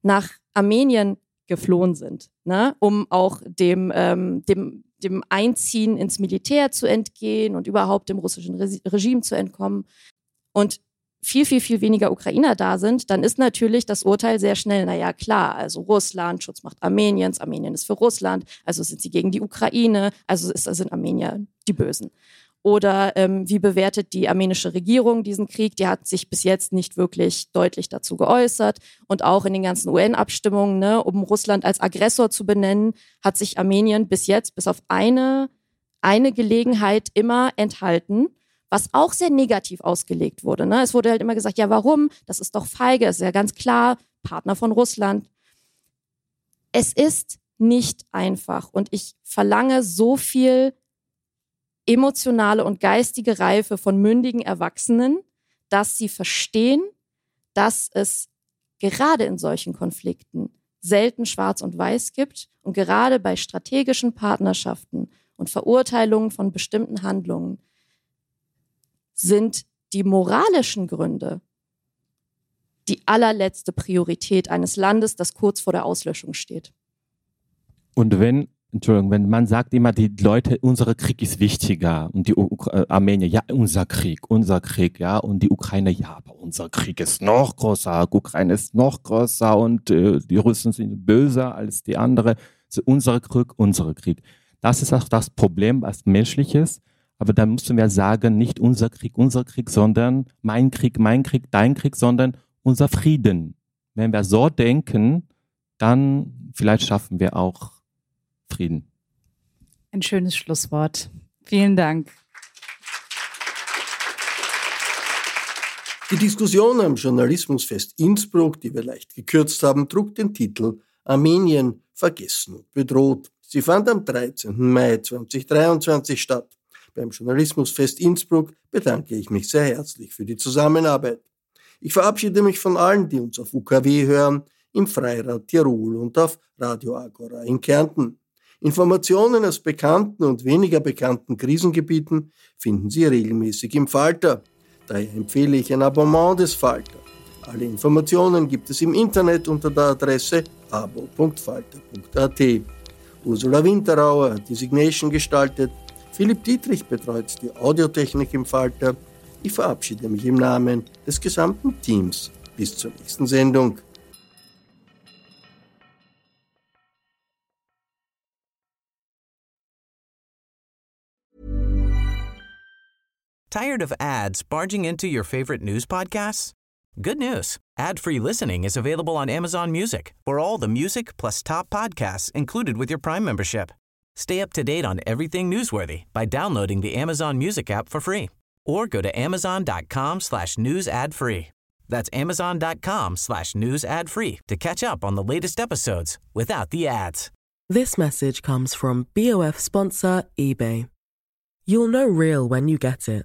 nach Armenien geflohen sind, ne? um auch dem, ähm, dem, dem Einziehen ins Militär zu entgehen und überhaupt dem russischen Regime zu entkommen. Und viel, viel, viel weniger Ukrainer da sind, dann ist natürlich das Urteil sehr schnell, naja, klar, also Russland, Schutzmacht Armeniens, Armenien ist für Russland, also sind sie gegen die Ukraine, also ist, sind Armenier die Bösen. Oder ähm, wie bewertet die armenische Regierung diesen Krieg? Die hat sich bis jetzt nicht wirklich deutlich dazu geäußert. Und auch in den ganzen UN-Abstimmungen, ne, um Russland als Aggressor zu benennen, hat sich Armenien bis jetzt, bis auf eine, eine Gelegenheit immer enthalten was auch sehr negativ ausgelegt wurde. Ne? Es wurde halt immer gesagt, ja, warum? Das ist doch feige, das ist ja ganz klar, Partner von Russland. Es ist nicht einfach und ich verlange so viel emotionale und geistige Reife von mündigen Erwachsenen, dass sie verstehen, dass es gerade in solchen Konflikten selten schwarz und weiß gibt und gerade bei strategischen Partnerschaften und Verurteilungen von bestimmten Handlungen sind die moralischen Gründe die allerletzte Priorität eines Landes, das kurz vor der Auslöschung steht. Und wenn Entschuldigung, wenn man sagt immer, die Leute, unser Krieg ist wichtiger und die Ukra äh, Armenier, ja, unser Krieg, unser Krieg, ja, und die Ukraine, ja, aber unser Krieg ist noch größer, Ukraine ist noch größer und äh, die Russen sind böser als die andere. Also unser Krieg, unser Krieg. Das ist auch das Problem, was menschliches. Aber dann müssen wir sagen, nicht unser Krieg, unser Krieg, sondern mein Krieg, mein Krieg, dein Krieg, sondern unser Frieden. Wenn wir so denken, dann vielleicht schaffen wir auch Frieden. Ein schönes Schlusswort. Vielen Dank. Die Diskussion am Journalismusfest Innsbruck, die wir leicht gekürzt haben, trug den Titel Armenien vergessen und bedroht. Sie fand am 13. Mai 2023 statt. Beim Journalismusfest Innsbruck bedanke ich mich sehr herzlich für die Zusammenarbeit. Ich verabschiede mich von allen, die uns auf UKW hören, im Freirad Tirol und auf Radio Agora in Kärnten. Informationen aus bekannten und weniger bekannten Krisengebieten finden Sie regelmäßig im Falter. Daher empfehle ich ein Abonnement des Falter. Alle Informationen gibt es im Internet unter der Adresse abo.falter.at. Ursula Winterauer hat die Signation gestaltet. Philipp Dietrich betreut die Audiotechnik im Falter. Ich verabschiede mich im Namen des gesamten Teams. Bis zur nächsten Sendung. Tired of ads barging into your favorite news podcasts? Good news. Ad-free listening is available on Amazon Music for all the music plus top podcasts included with your Prime membership. Stay up to date on everything newsworthy by downloading the Amazon Music app for free or go to amazon.com slash news ad free. That's amazon.com slash news ad free to catch up on the latest episodes without the ads. This message comes from BOF sponsor eBay. You'll know real when you get it